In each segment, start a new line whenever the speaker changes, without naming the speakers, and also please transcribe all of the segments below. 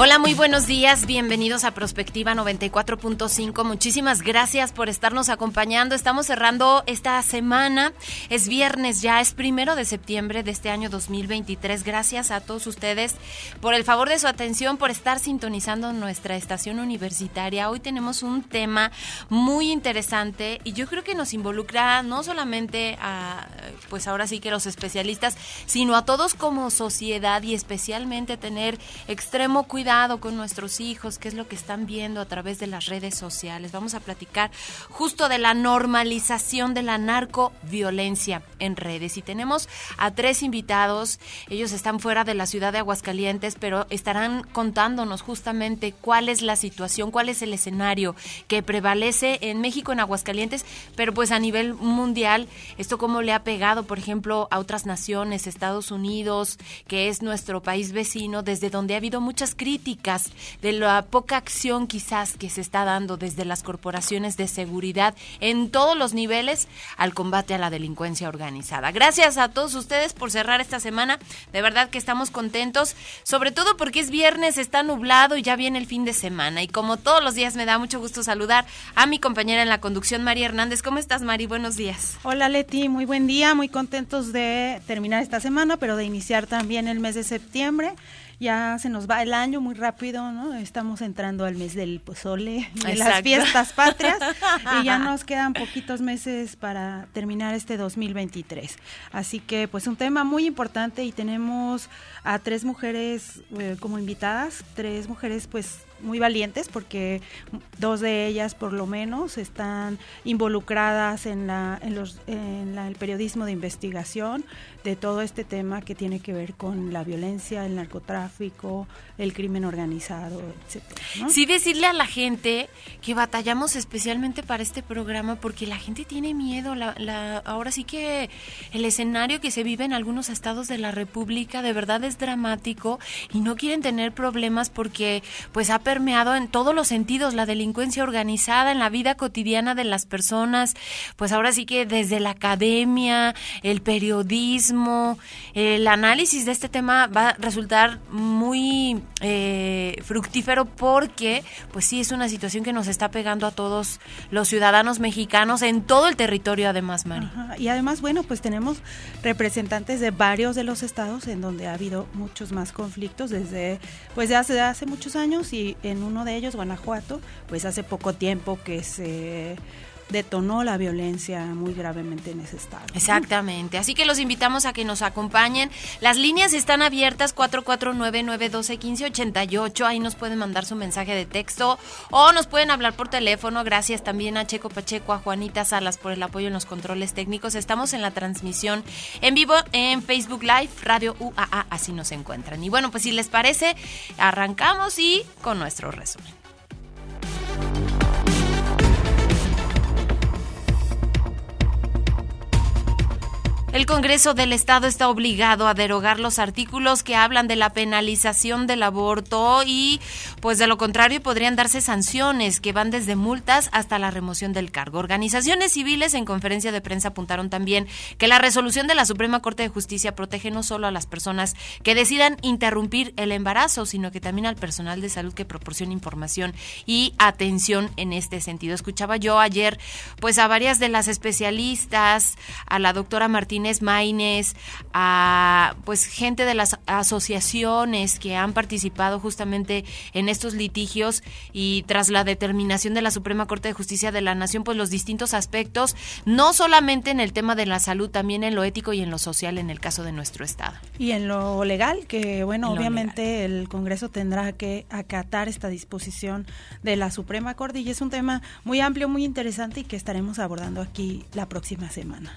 Hola, muy buenos días. Bienvenidos a Prospectiva 94.5. Muchísimas gracias por estarnos acompañando. Estamos cerrando esta semana. Es viernes ya, es primero de septiembre de este año 2023. Gracias a todos ustedes por el favor de su atención, por estar sintonizando nuestra estación universitaria. Hoy tenemos un tema muy interesante y yo creo que nos involucra no solamente a, pues ahora sí que los especialistas, sino a todos como sociedad y especialmente tener extremo cuidado con nuestros hijos, qué es lo que están viendo a través de las redes sociales. Vamos a platicar justo de la normalización de la narcoviolencia en redes. Y tenemos a tres invitados, ellos están fuera de la ciudad de Aguascalientes, pero estarán contándonos justamente cuál es la situación, cuál es el escenario que prevalece en México, en Aguascalientes, pero pues a nivel mundial, esto cómo le ha pegado, por ejemplo, a otras naciones, Estados Unidos, que es nuestro país vecino, desde donde ha habido muchas críticas de la poca acción quizás que se está dando desde las corporaciones de seguridad en todos los niveles al combate a la delincuencia organizada. Gracias a todos ustedes por cerrar esta semana. De verdad que estamos contentos, sobre todo porque es viernes, está nublado y ya viene el fin de semana. Y como todos los días me da mucho gusto saludar a mi compañera en la conducción, María Hernández. ¿Cómo estás, Mari? Buenos días.
Hola, Leti. Muy buen día. Muy contentos de terminar esta semana, pero de iniciar también el mes de septiembre ya se nos va el año muy rápido, ¿no? Estamos entrando al mes del pozole, de las fiestas patrias, y ya nos quedan poquitos meses para terminar este 2023. Así que, pues, un tema muy importante y tenemos a tres mujeres eh, como invitadas, tres mujeres, pues, muy valientes porque dos de ellas por lo menos están involucradas en, la, en, los, en el periodismo de investigación de todo este tema que tiene que ver con la violencia, el narcotráfico, el crimen organizado, etcétera.
Sí decirle a la gente que batallamos especialmente para este programa porque la gente tiene miedo. La, la, ahora sí que el escenario que se vive en algunos estados de la República de verdad es dramático y no quieren tener problemas porque pues ha permeado en todos los sentidos la delincuencia organizada en la vida cotidiana de las personas, pues ahora sí que desde la academia, el periodismo, el análisis de este tema va a resultar muy eh, fructífero porque pues sí es una situación que nos está pegando a todos los ciudadanos mexicanos en todo el territorio además, Mari.
Y además, bueno, pues tenemos representantes de varios de los estados en donde ha habido muchos más conflictos desde pues de hace, hace muchos años y en uno de ellos, Guanajuato, pues hace poco tiempo que se detonó la violencia muy gravemente en ese estado.
Exactamente. Así que los invitamos a que nos acompañen. Las líneas están abiertas 449-912-1588. Ahí nos pueden mandar su mensaje de texto o nos pueden hablar por teléfono. Gracias también a Checo Pacheco, a Juanita Salas por el apoyo en los controles técnicos. Estamos en la transmisión en vivo en Facebook Live, Radio UAA. Así nos encuentran. Y bueno, pues si les parece, arrancamos y con nuestro resumen. El Congreso del Estado está obligado a derogar los artículos que hablan de la penalización del aborto y, pues de lo contrario, podrían darse sanciones que van desde multas hasta la remoción del cargo. Organizaciones civiles en conferencia de prensa apuntaron también que la resolución de la Suprema Corte de Justicia protege no solo a las personas que decidan interrumpir el embarazo, sino que también al personal de salud que proporciona información y atención en este sentido. Escuchaba yo ayer, pues a varias de las especialistas, a la doctora Martínez, Maines, a pues gente de las asociaciones que han participado justamente en estos litigios y tras la determinación de la Suprema Corte de Justicia de la Nación, pues los distintos aspectos, no solamente en el tema de la salud, también en lo ético y en lo social en el caso de nuestro Estado.
Y en lo legal, que bueno, obviamente el Congreso tendrá que acatar esta disposición de la Suprema Corte y es un tema muy amplio, muy interesante y que estaremos abordando aquí la próxima semana.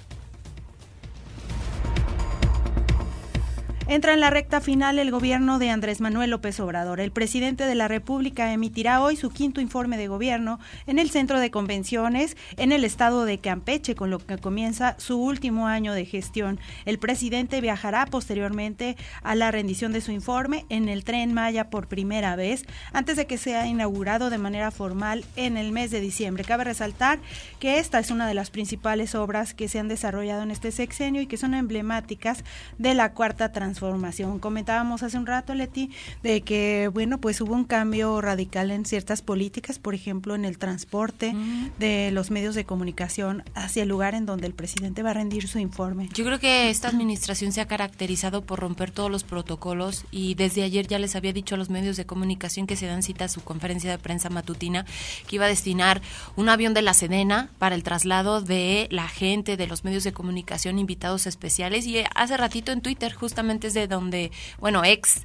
Entra en la recta final el gobierno de Andrés Manuel López Obrador. El presidente de la República emitirá hoy su quinto informe de gobierno en el centro de convenciones en el estado de Campeche, con lo que comienza su último año de gestión. El presidente viajará posteriormente a la rendición de su informe en el tren Maya por primera vez, antes de que sea inaugurado de manera formal en el mes de diciembre. Cabe resaltar que esta es una de las principales obras que se han desarrollado en este sexenio y que son emblemáticas de la cuarta transformación transformación. Comentábamos hace un rato, Leti, de que, bueno, pues hubo un cambio radical en ciertas políticas, por ejemplo, en el transporte de los medios de comunicación hacia el lugar en donde el presidente va a rendir su informe.
Yo creo que esta administración se ha caracterizado por romper todos los protocolos y desde ayer ya les había dicho a los medios de comunicación que se dan cita a su conferencia de prensa matutina que iba a destinar un avión de la Sedena para el traslado de la gente de los medios de comunicación invitados especiales y hace ratito en Twitter justamente desde donde, bueno, ex,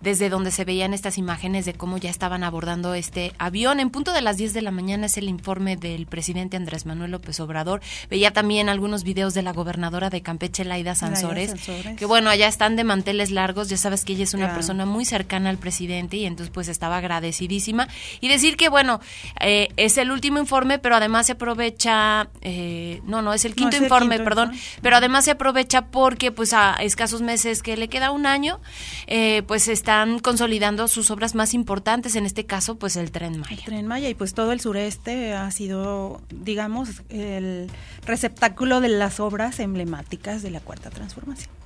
desde donde se veían estas imágenes de cómo ya estaban abordando este avión. En punto de las 10 de la mañana es el informe del presidente Andrés Manuel López Obrador. Veía también algunos videos de la gobernadora de Campeche, Laida Sansores, que bueno, allá están de manteles largos, ya sabes que ella es una persona muy cercana al presidente y entonces pues estaba agradecidísima. Y decir que bueno, eh, es el último informe, pero además se aprovecha, eh, no, no, es el quinto informe, perdón, pero además se aprovecha porque pues a escasos meses que le queda un año, eh, pues están consolidando sus obras más importantes, en este caso, pues el Tren Maya.
El Tren Maya y pues todo el sureste ha sido, digamos, el receptáculo de las obras emblemáticas de la Cuarta Transformación.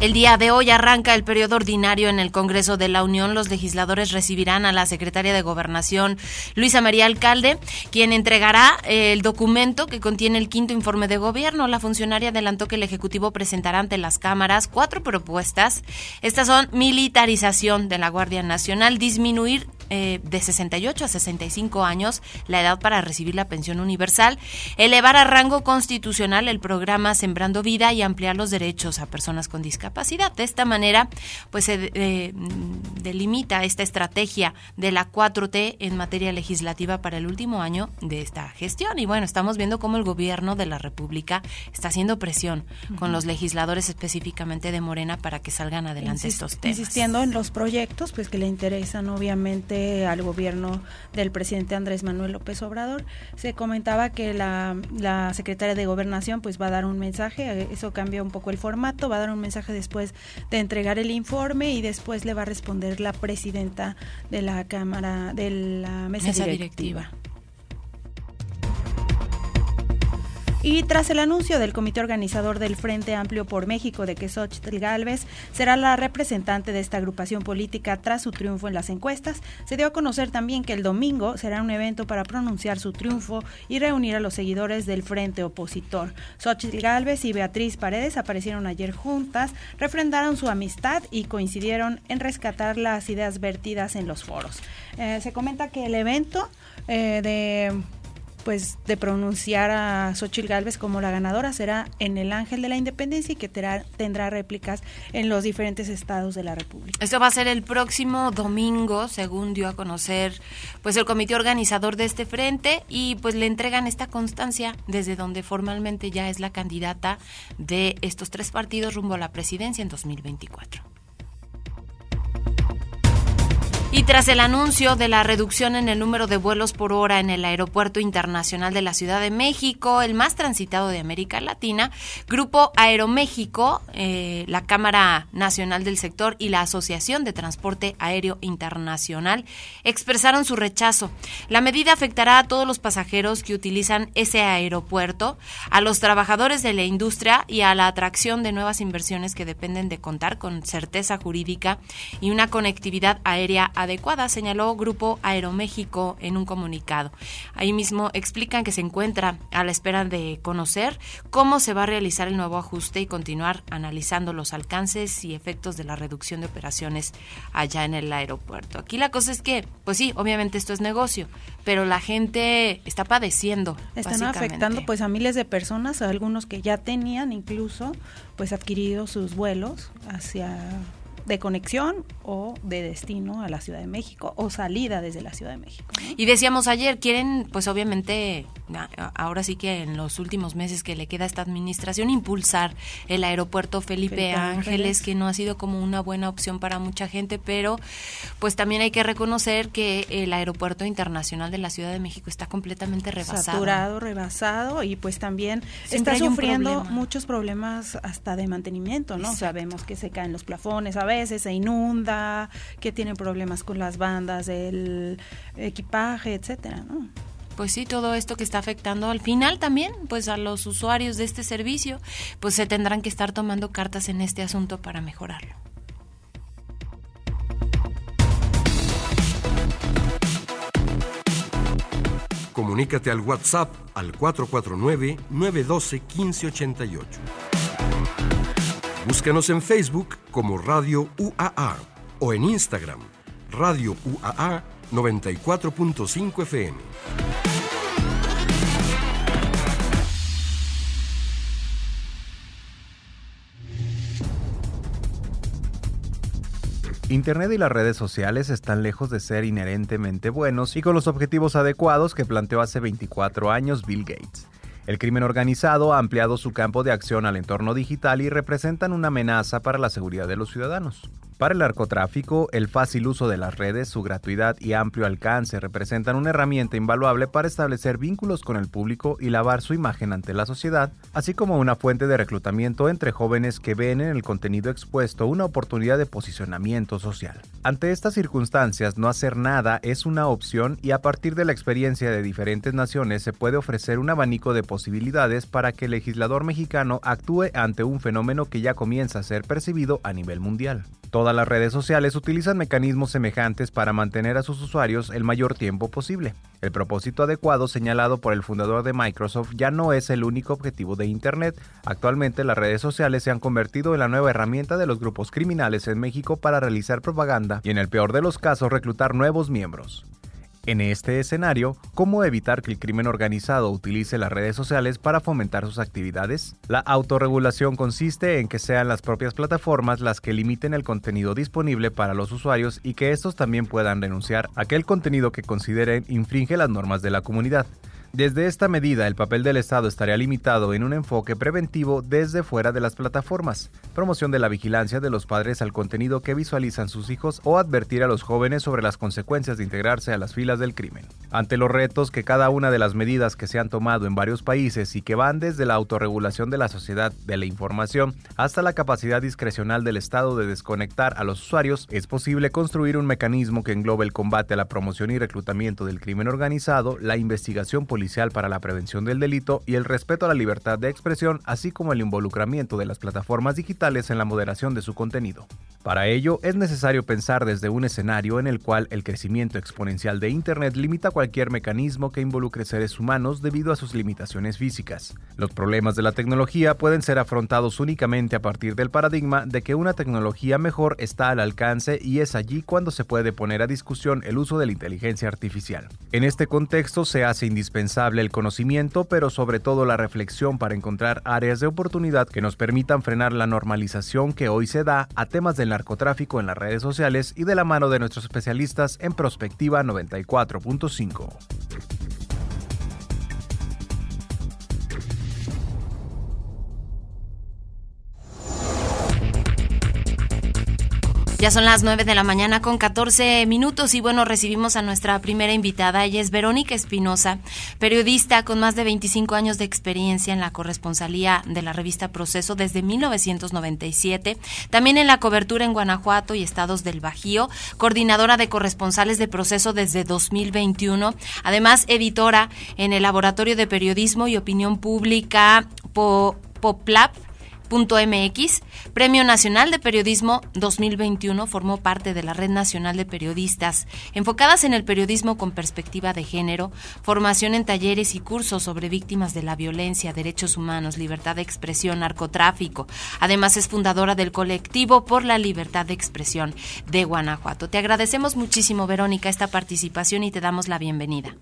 El día de hoy arranca el periodo ordinario en el Congreso de la Unión. Los legisladores recibirán a la secretaria de Gobernación, Luisa María Alcalde, quien entregará el documento que contiene el quinto informe de gobierno. La funcionaria adelantó que el Ejecutivo presentará ante las cámaras cuatro propuestas. Estas son militarización de la Guardia Nacional, disminuir eh, de 68 a 65 años la edad para recibir la pensión universal, elevar a rango constitucional el programa Sembrando Vida y ampliar los derechos a personas con discapacidad. De esta manera, pues se eh, delimita esta estrategia de la 4T en materia legislativa para el último año de esta gestión. Y bueno, estamos viendo cómo el gobierno de la República está haciendo presión con los legisladores específicamente de Morena para que salgan adelante estos temas.
Insistiendo en los proyectos, pues que le interesan obviamente al gobierno del presidente Andrés Manuel López Obrador. Se comentaba que la, la secretaria de Gobernación pues va a dar un mensaje, eso cambia un poco el formato, va a dar un mensaje después de entregar el informe y después le va a responder la presidenta de la Cámara, de la mesa, directiva. Y tras el anuncio del comité organizador del Frente Amplio por México de que Xochitl Galvez será la representante de esta agrupación política tras su triunfo en las encuestas, se dio a conocer también que el domingo será un evento para pronunciar su triunfo y reunir a los seguidores del Frente Opositor. Xochitl Galvez y Beatriz Paredes aparecieron ayer juntas, refrendaron su amistad y coincidieron en rescatar las ideas vertidas en los foros. Eh, se comenta que el evento eh, de pues de pronunciar a Xochitl Galvez como la ganadora será en el Ángel de la Independencia y que tendrá réplicas en los diferentes estados de la República.
Esto va a ser el próximo domingo, según dio a conocer pues el comité organizador de este frente y pues le entregan esta constancia desde donde formalmente ya es la candidata de estos tres partidos rumbo a la presidencia en 2024. Y tras el anuncio de la reducción en el número de vuelos por hora en el Aeropuerto Internacional de la Ciudad de México, el más transitado de América Latina, Grupo Aeroméxico, eh, la Cámara Nacional del Sector y la Asociación de Transporte Aéreo Internacional expresaron su rechazo. La medida afectará a todos los pasajeros que utilizan ese aeropuerto, a los trabajadores de la industria y a la atracción de nuevas inversiones que dependen de contar con certeza jurídica y una conectividad aérea adecuada, señaló Grupo Aeroméxico en un comunicado. Ahí mismo explican que se encuentra a la espera de conocer cómo se va a realizar el nuevo ajuste y continuar analizando los alcances y efectos de la reducción de operaciones allá en el aeropuerto. Aquí la cosa es que, pues sí, obviamente esto es negocio, pero la gente está padeciendo.
Están afectando pues a miles de personas, a algunos que ya tenían incluso pues adquirido sus vuelos hacia de conexión o de destino a la Ciudad de México o salida desde la Ciudad de México.
Y decíamos ayer, quieren, pues obviamente, ahora sí que en los últimos meses que le queda a esta administración, impulsar el aeropuerto Felipe, Ángeles, que no ha sido como una buena opción para mucha gente, pero pues también hay que reconocer que el aeropuerto internacional de la Ciudad de México está completamente rebasado.
Saturado, rebasado y pues también está sufriendo muchos problemas hasta de mantenimiento, ¿no? Sabemos que se caen los plafones a veces, se inunda, que tienen problemas con las bandas del equipaje, etcétera, ¿no?
pues sí, todo esto que está afectando al final también, pues a los usuarios de este servicio, pues se tendrán que estar tomando cartas en este asunto para mejorarlo.
Comunícate al WhatsApp al 449-912-1588. Búscanos en Facebook como Radio UAA o en Instagram Radio UAA 94.5 FM.
Internet y las redes sociales están lejos de ser inherentemente buenos y con los objetivos adecuados que planteó hace 24 años Bill Gates. El crimen organizado ha ampliado su campo de acción al entorno digital y representan una amenaza para la seguridad de los ciudadanos. Para el narcotráfico, el fácil uso de las redes, su gratuidad y amplio alcance representan una herramienta invaluable para establecer vínculos con el público y lavar su imagen ante la sociedad, así como una fuente de reclutamiento entre jóvenes que ven en el contenido expuesto una oportunidad de posicionamiento social. Ante estas circunstancias, no hacer nada es una opción y a partir de la experiencia de diferentes naciones se puede ofrecer un abanico de posibilidades para que el legislador mexicano actúe ante un fenómeno que ya comienza a ser percibido a nivel mundial. Todas las redes sociales utilizan mecanismos semejantes para mantener a sus usuarios el mayor tiempo posible. El propósito adecuado señalado por el fundador de Microsoft ya no es el único objetivo de Internet. Actualmente las redes sociales se han convertido en la nueva herramienta de los grupos criminales en México para realizar propaganda y en el peor de los casos reclutar nuevos miembros. En este escenario, ¿cómo evitar que el crimen organizado utilice las redes sociales para fomentar sus actividades? La autorregulación consiste en que sean las propias plataformas las que limiten el contenido disponible para los usuarios y que estos también puedan denunciar aquel contenido que consideren infringe las normas de la comunidad. Desde esta medida, el papel del Estado estaría limitado en un enfoque preventivo desde fuera de las plataformas, promoción de la vigilancia de los padres al contenido que visualizan sus hijos o advertir a los jóvenes sobre las consecuencias de integrarse a las filas del crimen. Ante los retos que cada una de las medidas que se han tomado en varios países y que van desde la autorregulación de la sociedad de la información hasta la capacidad discrecional del Estado de desconectar a los usuarios, es posible construir un mecanismo que englobe el combate a la promoción y reclutamiento del crimen organizado, la investigación política para la prevención del delito y el respeto a la libertad de expresión, así como el involucramiento de las plataformas digitales en la moderación de su contenido. Para ello, es necesario pensar desde un escenario en el cual el crecimiento exponencial de Internet limita cualquier mecanismo que involucre seres humanos debido a sus limitaciones físicas. Los problemas de la tecnología pueden ser afrontados únicamente a partir del paradigma de que una tecnología mejor está al alcance y es allí cuando se puede poner a discusión el uso de la inteligencia artificial. En este contexto se hace indispensable el conocimiento, pero sobre todo la reflexión para encontrar áreas de oportunidad que nos permitan frenar la normalización que hoy se da a temas del narcotráfico en las redes sociales y de la mano de nuestros especialistas en Prospectiva 94.5.
Ya son las 9 de la mañana con 14 minutos y bueno, recibimos a nuestra primera invitada. Ella es Verónica Espinosa, periodista con más de 25 años de experiencia en la corresponsalía de la revista Proceso desde 1997. También en la cobertura en Guanajuato y estados del Bajío, coordinadora de corresponsales de Proceso desde 2021. Además, editora en el Laboratorio de Periodismo y Opinión Pública POPLAP MX, Premio Nacional de Periodismo 2021, formó parte de la Red Nacional de Periodistas, enfocadas en el periodismo con perspectiva de género, formación en talleres y cursos sobre víctimas de la violencia, derechos humanos, libertad de expresión, narcotráfico. Además es fundadora del colectivo por la libertad de expresión de Guanajuato. Te agradecemos muchísimo, Verónica, esta participación y te damos la bienvenida.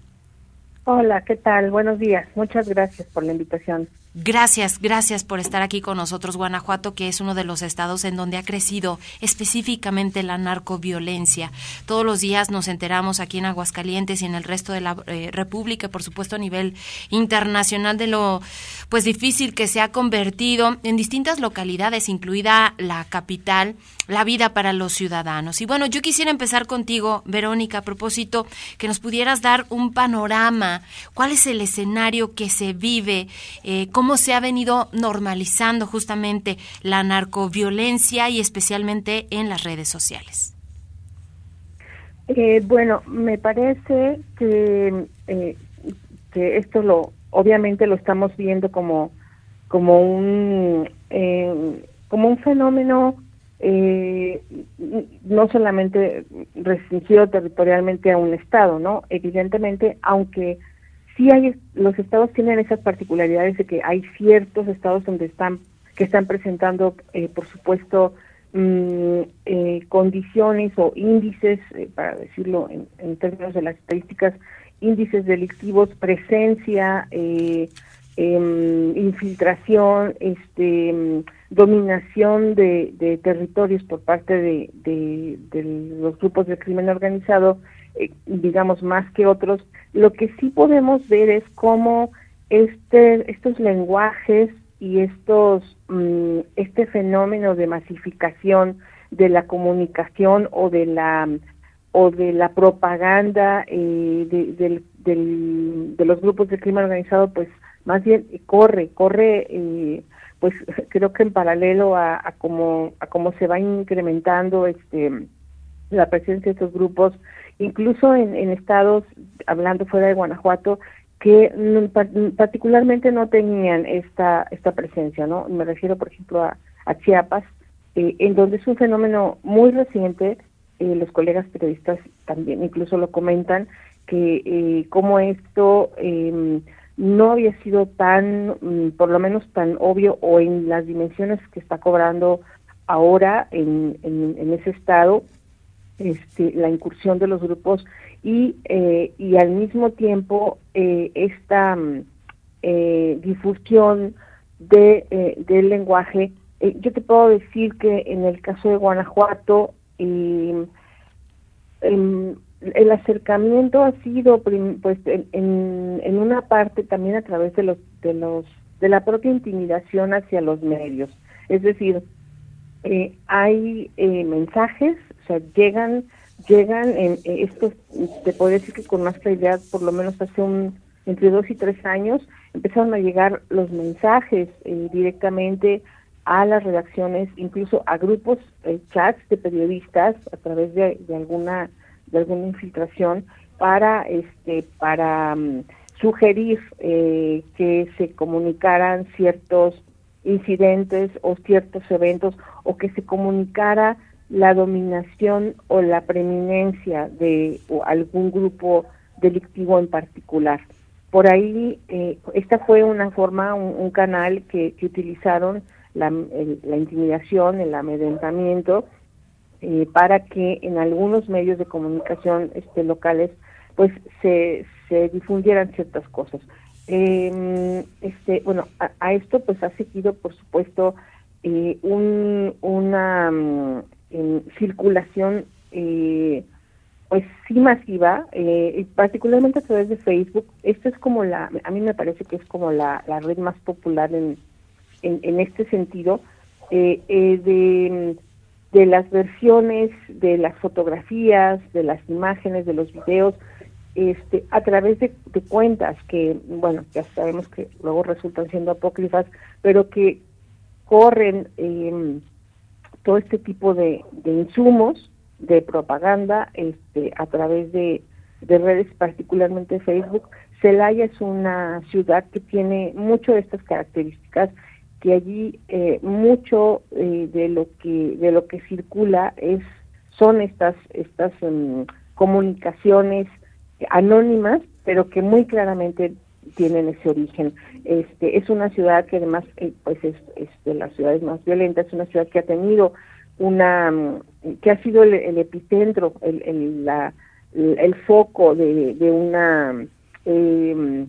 Hola, ¿qué tal? Buenos días. Muchas gracias por la invitación.
Gracias, gracias por estar aquí con nosotros, Guanajuato, que es uno de los estados en donde ha crecido específicamente la narcoviolencia. Todos los días nos enteramos aquí en Aguascalientes y en el resto de la eh, República, por supuesto a nivel internacional, de lo pues difícil que se ha convertido en distintas localidades, incluida la capital, la vida para los ciudadanos. Y bueno, yo quisiera empezar contigo, Verónica, a propósito, que nos pudieras dar un panorama, cuál es el escenario que se vive, eh, se ha venido normalizando justamente la narcoviolencia y especialmente en las redes sociales.
Eh, bueno, me parece que, eh, que esto lo, obviamente lo estamos viendo como, como un, eh, como un fenómeno no solamente restringido territorialmente a un estado, ¿no? Evidentemente, aunque sí hay, los estados tienen esas particularidades de que hay ciertos estados donde están, que están presentando, eh, por supuesto, mm, eh, condiciones o índices, eh, para decirlo en, términos de las estadísticas, índices delictivos, presencia, em, infiltración, este, mm, dominación de, territorios por parte de, de, los grupos de crimen organizado, digamos, más que otros, lo que sí podemos ver es cómo este, estos lenguajes y estos mm, este fenómeno de masificación de la comunicación o de la o de la propaganda eh, de, de, los grupos de crimen organizado pues más bien corre corre eh, pues creo que en paralelo a, a cómo a cómo se va incrementando este la presencia de estos grupos incluso en, estados, hablando fuera de Guanajuato, que particularmente no tenían esta esta presencia, ¿no? Me refiero, por ejemplo, a, Chiapas, eh, en donde es un fenómeno muy reciente, eh, los colegas periodistas también incluso lo comentan, que eh, como esto em, no había sido tan, mm, por lo menos tan obvio o en las dimensiones que está cobrando ahora en, en ese estado, este, la incursión de los grupos y, eh, y al mismo tiempo eh, esta mm, eh, difusión de, del lenguaje. yo te puedo decir que en el caso de Guanajuato, el, el acercamiento ha sido pues en, en una parte también a través de los de los de la propia intimidación hacia los medios es decir eh, hay eh, mensajes o sea, llegan, llegan, en, esto te puedo decir que con más claridad, por lo menos hace un, entre dos y tres años, empezaron a llegar los mensajes eh, directamente a las redacciones, incluso a grupos, eh, chats de periodistas a través de, de, alguna de alguna infiltración para este para mm, sugerir eh, que se comunicaran ciertos incidentes o ciertos eventos o que se comunicara la dominación o la preeminencia de algún grupo delictivo en particular. Por ahí, eh, esta fue una forma, un, canal que, utilizaron la, intimidación, el amedrentamiento, eh, para que en algunos medios de comunicación este, locales pues se, se difundieran ciertas cosas. Eh, este, bueno, a, esto pues ha seguido, por supuesto, eh, un, una mm, en circulación eh, pues sí masiva, eh, particularmente a través de Facebook. Esto es como la, a mí me parece que es como la, la red más popular en, en, este sentido, eh, eh, de, de las versiones, de las fotografías, de las imágenes, de los videos, este, a través de, de cuentas que, bueno, ya sabemos que luego resultan siendo apócrifas, pero que corren eh, todo este tipo de, insumos de propaganda este, a través de, redes, particularmente Facebook. Celaya es una ciudad que tiene mucho de estas características, que allí eh, mucho eh, de lo que de lo que circula es son estas estas em, comunicaciones anónimas, pero que muy claramente tienen ese origen. Este, es una ciudad que además eh, pues es, de las ciudades más violentas, es una ciudad que ha tenido una, mm, que ha sido el, epicentro, el, el, la, el foco de, de una, eh,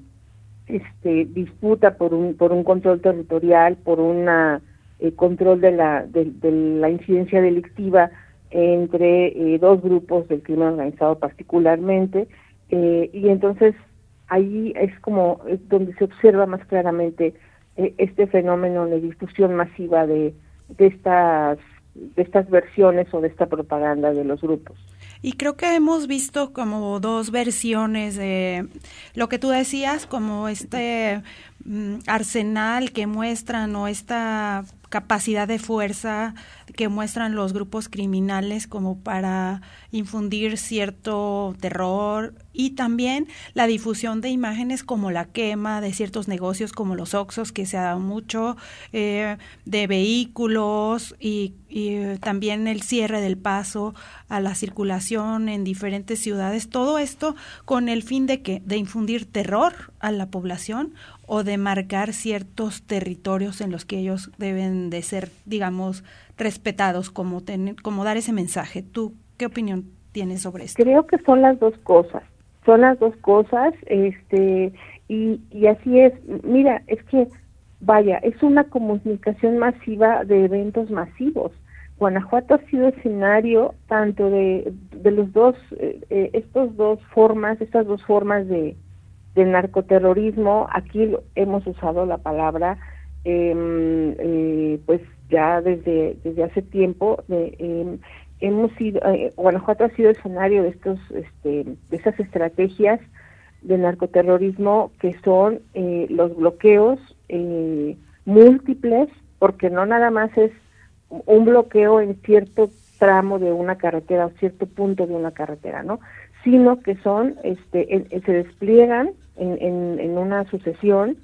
este, disputa por un, por un control territorial, por una eh, control de la, de, la incidencia delictiva entre eh, dos grupos del crimen organizado particularmente, eh, y entonces ahí es como es donde se observa más claramente este fenómeno de difusión masiva de, de estas de estas versiones o de esta propaganda de los grupos.
Y creo que hemos visto como dos versiones de lo que tú decías, como este mm, arsenal que muestran o esta capacidad de fuerza que muestran los grupos criminales como para infundir cierto terror y también la difusión de imágenes como la quema de ciertos negocios como los Oxos que se ha dado mucho, eh, de vehículos y, y, también el cierre del paso a la circulación en diferentes ciudades. Todo esto con el fin de que de infundir terror a la población o de marcar ciertos territorios en los que ellos deben de ser, digamos, respetados, como, como dar ese mensaje. ¿Tú qué opinión tienes sobre esto?
Creo que son las dos cosas, son las dos cosas, este, y, y así es. Mira, es que, vaya, es una comunicación masiva de eventos masivos. Guanajuato ha sido escenario tanto de, de los dos, eh, eh, estos dos formas, estas dos formas de, del narcoterrorismo, aquí hemos usado la palabra, em, eh, pues ya desde, desde hace tiempo, em, hemos sido, eh, Guanajuato ha sido escenario de estos, este, de esas estrategias de narcoterrorismo que son eh, los bloqueos múltiples, porque no nada más es un bloqueo en cierto tramo de una carretera o cierto punto de una carretera, ¿no? Sino que son, este, se despliegan en, en, una sucesión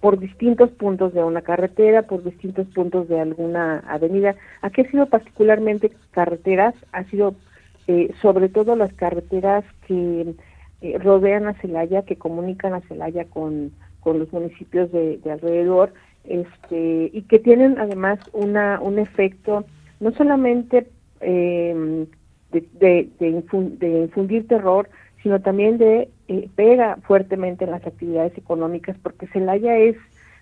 por distintos puntos de una carretera, por distintos puntos de alguna avenida. Aquí ha sido particularmente carreteras, ha sido eh, sobre todo las carreteras que eh, rodean a Celaya, que comunican a Celaya con, con los municipios de, alrededor, este, y que tienen además una, un efecto no solamente eh, de, de infundir terror, sino también de eh, pega fuertemente en las actividades económicas porque Celaya es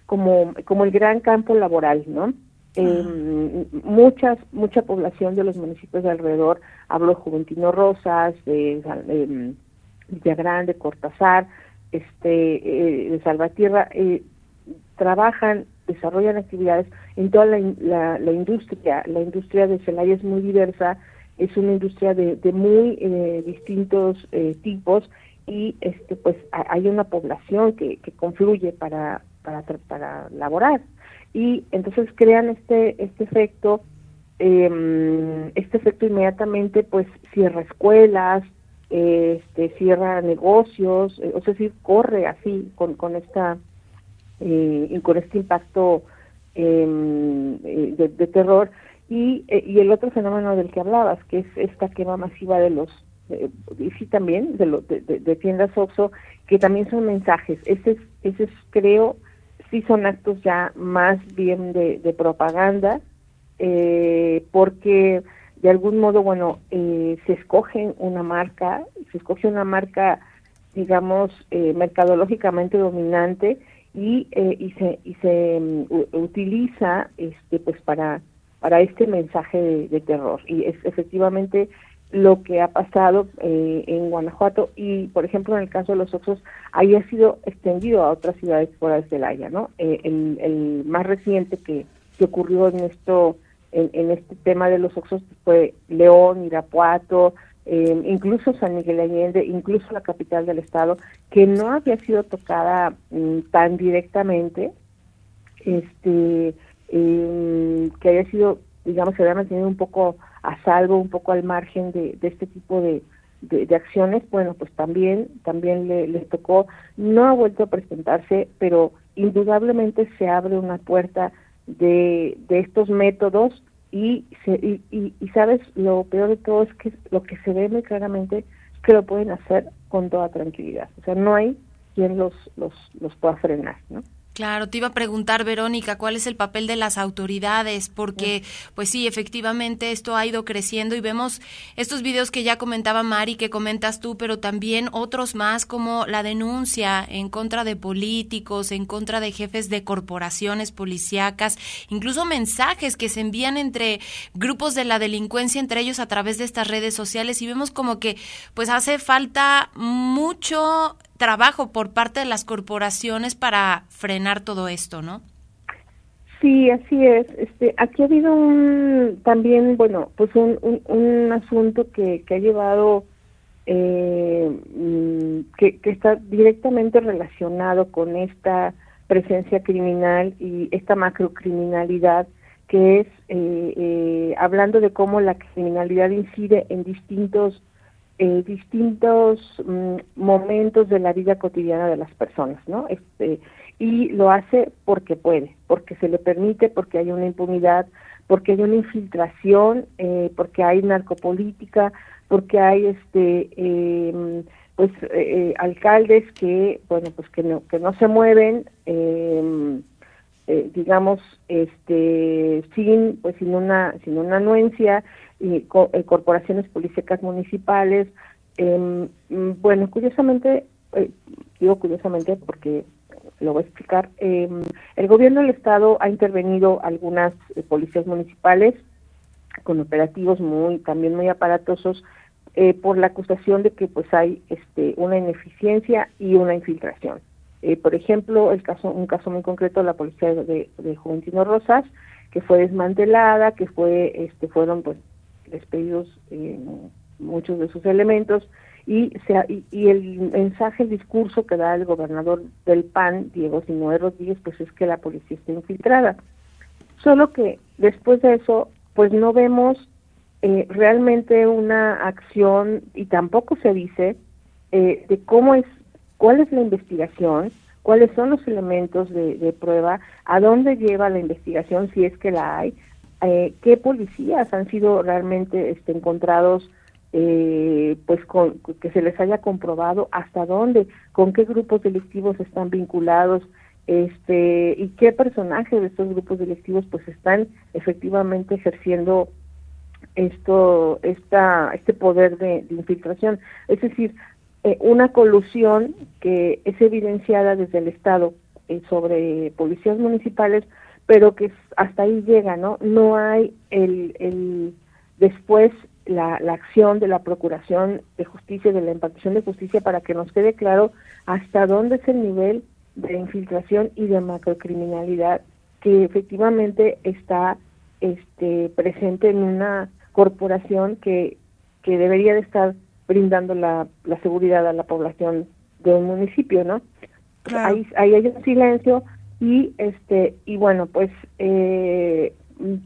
como, como el gran campo laboral, ¿no? Eh, muchas mucha población de los municipios de alrededor hablo de Juventino Rosas de, de Villagrán Cortázar este eh, de Salvatierra eh, trabajan desarrollan actividades en toda la, la, la, industria la industria de Celaya es muy diversa es una industria de, muy eh, distintos eh, tipos y este pues hay una población que, que confluye para, para para laborar. Y entonces crean este este efecto eh, este efecto inmediatamente pues cierra escuelas este cierra negocios o sea decir corre así con con esta con este impacto em, de, terror y, eh, y el otro fenómeno del que hablabas, que es esta quema masiva de los, y sí también, de, lo, de, tiendas OXO, que también son mensajes. Ese es, creo, sí son actos ya más bien de, propaganda, eh, porque de algún modo, bueno, eh, se escoge una marca, se escoge una marca, digamos, eh, mercadológicamente dominante y, eh, y se, y se um, utiliza este pues para para este mensaje de, terror. Y es efectivamente lo que ha pasado eh, en Guanajuato y, por ejemplo, en el caso de los Oxos, ahí ha sido extendido a otras ciudades fuera de Celaya, ¿no? Eh, el, más reciente que, que ocurrió en esto, en, este tema de los Oxos fue León, Irapuato, eh, incluso San Miguel Allende, incluso la capital del estado, que no había sido tocada mm, tan directamente, este eh, que haya sido, digamos, se haya mantenido un poco a salvo, un poco al margen de, este tipo de, de, acciones, bueno, pues también, también le, le, tocó, no ha vuelto a presentarse, pero indudablemente se abre una puerta de, de estos métodos y, se, y, y, y, sabes, lo peor de todo es que lo que se ve muy claramente es que lo pueden hacer con toda tranquilidad, o sea, no hay quien los, los, los pueda frenar, ¿no?
Claro, te iba a preguntar, Verónica, ¿cuál es el papel de las autoridades? Porque, pues sí, efectivamente esto ha ido creciendo y vemos estos videos que ya comentaba Mari, que comentas tú, pero también otros más como la denuncia en contra de políticos, en contra de jefes de corporaciones policíacas, incluso mensajes que se envían entre grupos de la delincuencia, entre ellos a través de estas redes sociales y vemos como que, pues hace falta mucho trabajo por parte de las corporaciones para frenar todo esto, ¿no?
Sí, así es. Este, aquí ha habido un, también, bueno, pues un, un, asunto que, que, ha llevado, eh, mm, que, que está directamente relacionado con esta presencia criminal y esta macrocriminalidad que es eh, eh, hablando de cómo la criminalidad incide en distintos eh, distintos mm, momentos de la vida cotidiana de las personas, ¿no? Este, y lo hace porque puede, porque se le permite, porque hay una impunidad, porque hay una infiltración, eh, porque hay narcopolítica, porque hay este eh, pues eh, alcaldes que bueno pues que no que no se mueven em, digamos este sin pues sin una sin una anuencia eh, corporaciones policíacas municipales. Em, mm, bueno, curiosamente, eh, digo curiosamente porque lo voy a explicar, em, el gobierno del estado ha intervenido algunas eh, policías municipales con operativos muy también muy aparatosos por la acusación de que pues hay este una ineficiencia y una infiltración. por ejemplo, el caso un caso muy concreto la policía de, de Juventino Rosas que fue desmantelada, que fue este fueron pues despedidos eh, muchos de sus elementos y, sea, y, el mensaje, el discurso que da el gobernador del PAN, Diego Sinoé Rodríguez, pues es que la policía está infiltrada. Solo que después de eso, pues no vemos eh, realmente una acción y tampoco se dice eh, de cómo es, cuál es la investigación, cuáles son los elementos de, prueba, a dónde lleva la investigación si es que la hay, eh, qué policías han sido realmente este, encontrados eh, pues con, que se les haya comprobado hasta dónde, con qué grupos delictivos están vinculados, este y qué personajes de estos grupos delictivos pues están efectivamente ejerciendo esto esta este poder de, infiltración. Es decir eh, una colusión que es evidenciada desde el estado sobre policías municipales pero que hasta ahí llega, ¿no? No hay el, el después la, la acción de la Procuración de Justicia, de la impartición de justicia, para que nos quede claro hasta dónde es el nivel de infiltración y de macrocriminalidad que efectivamente está este, presente en una corporación que, que debería de estar brindando la, la seguridad a la población de un municipio, ¿no? Ahí, ahí hay un silencio, y este y bueno pues eh,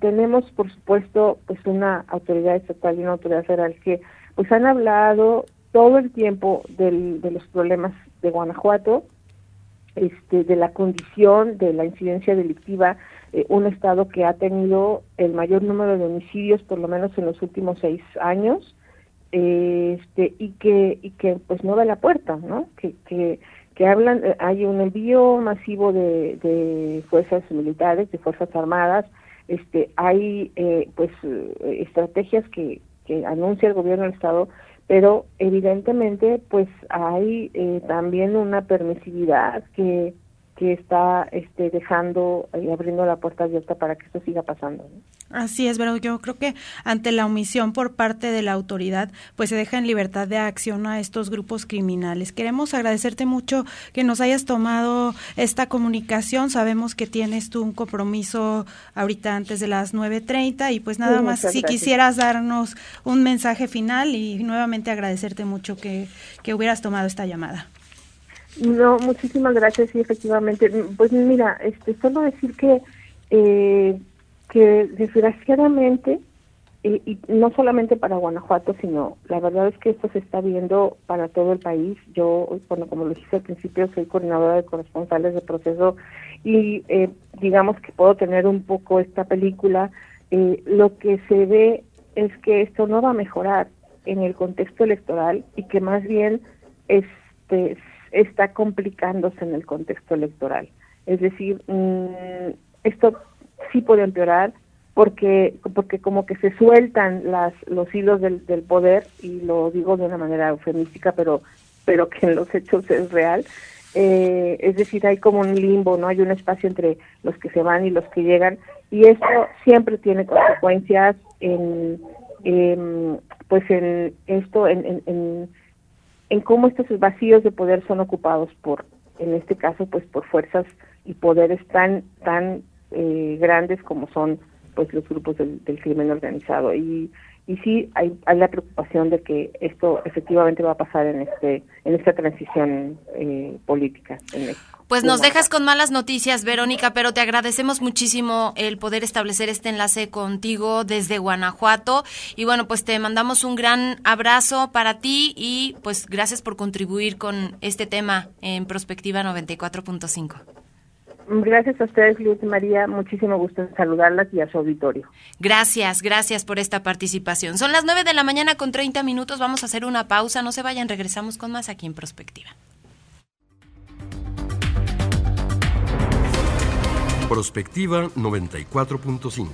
tenemos por supuesto pues una autoridad estatal y una autoridad federal que pues han hablado todo el tiempo del, de los problemas de Guanajuato este de la condición de la incidencia delictiva eh, un estado que ha tenido el mayor número de homicidios por lo menos en los últimos seis años este y que y que pues no da la puerta no que que que hablan, eh, hay un envío masivo de, de fuerzas militares, de fuerzas armadas, este, hay eh, pues eh, estrategias que, que anuncia el gobierno del estado, pero evidentemente pues hay también una permisividad que que está este, dejando y abriendo la puerta abierta para que esto siga pasando.
Así es, pero yo creo que ante la omisión por parte de la autoridad, pues se deja en libertad de acción a estos grupos criminales. Queremos agradecerte mucho que nos hayas tomado esta comunicación. Sabemos que tienes tú un compromiso ahorita antes de las 9.30 y pues nada más si quisieras darnos un mensaje final y nuevamente agradecerte mucho que, que hubieras tomado esta llamada.
No, muchísimas gracias, sí, efectivamente. Pues mira, este, solo decir que, eh, que desgraciadamente, y no solamente para Guanajuato, sino la verdad es que esto se está viendo para todo el país. Yo, bueno, como lo dije al principio, soy coordinadora de corresponsales de proceso y eh, digamos que puedo tener un poco esta película. Eh, lo que se ve es que esto no va a mejorar en el contexto electoral y que más bien este está complicándose en el contexto electoral. Es decir, mm, esto sí puede empeorar porque porque como que se sueltan las los hilos del, poder y lo digo de una manera eufemística, pero pero que en los hechos es real. Eh, es decir, hay como un limbo, no hay un espacio entre los que se van y los que llegan y esto siempre tiene consecuencias en, pues en esto, en, en, en, cómo estos vacíos de poder son ocupados por, en este caso, pues por fuerzas y poderes tan tan eh, grandes como son pues los grupos del, del crimen organizado. Y y sí hay, hay, la preocupación de que esto efectivamente va a pasar en este en esta transición eh, política en México.
Pues nos dejas con malas noticias, Verónica, pero te agradecemos muchísimo el poder establecer este enlace contigo desde Guanajuato. Y bueno, pues te mandamos un gran abrazo para ti y pues gracias por contribuir con este tema en Prospectiva 94.5.
Gracias a ustedes, Luz y María. Muchísimo gusto en saludarlas y a su auditorio.
Gracias, gracias por esta participación. Son las 9 de la mañana con 30 minutos. Vamos a hacer una pausa. No se vayan, regresamos con más aquí en Prospectiva.
Prospectiva 94.5.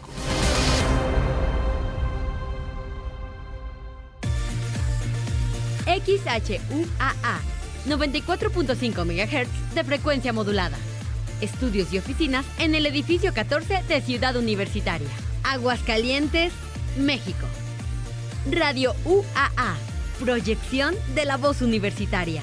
XHUAA 94.5 MHz de frecuencia modulada estudios y oficinas en el edificio 14 de Ciudad Universitaria, Aguascalientes, México. Radio UAA, proyección de la voz universitaria.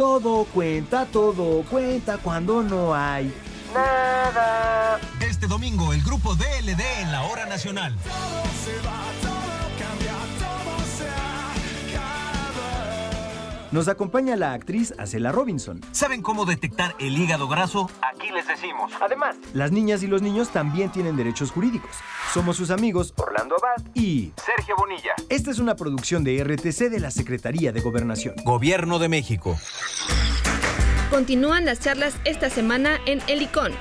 Todo cuenta, todo cuenta cuando no hay nada.
Este domingo, el grupo DLD en la hora nacional.
Nos acompaña la actriz Acela Robinson.
¿Saben cómo detectar el hígado graso? Aquí les decimos.
Además, las niñas y los niños también tienen derechos jurídicos. Somos sus amigos Orlando Abad y
Sergio Bonilla.
Esta es una producción de RTC de la Secretaría de Gobernación.
Gobierno de México.
Continúan las charlas esta semana en Helicón.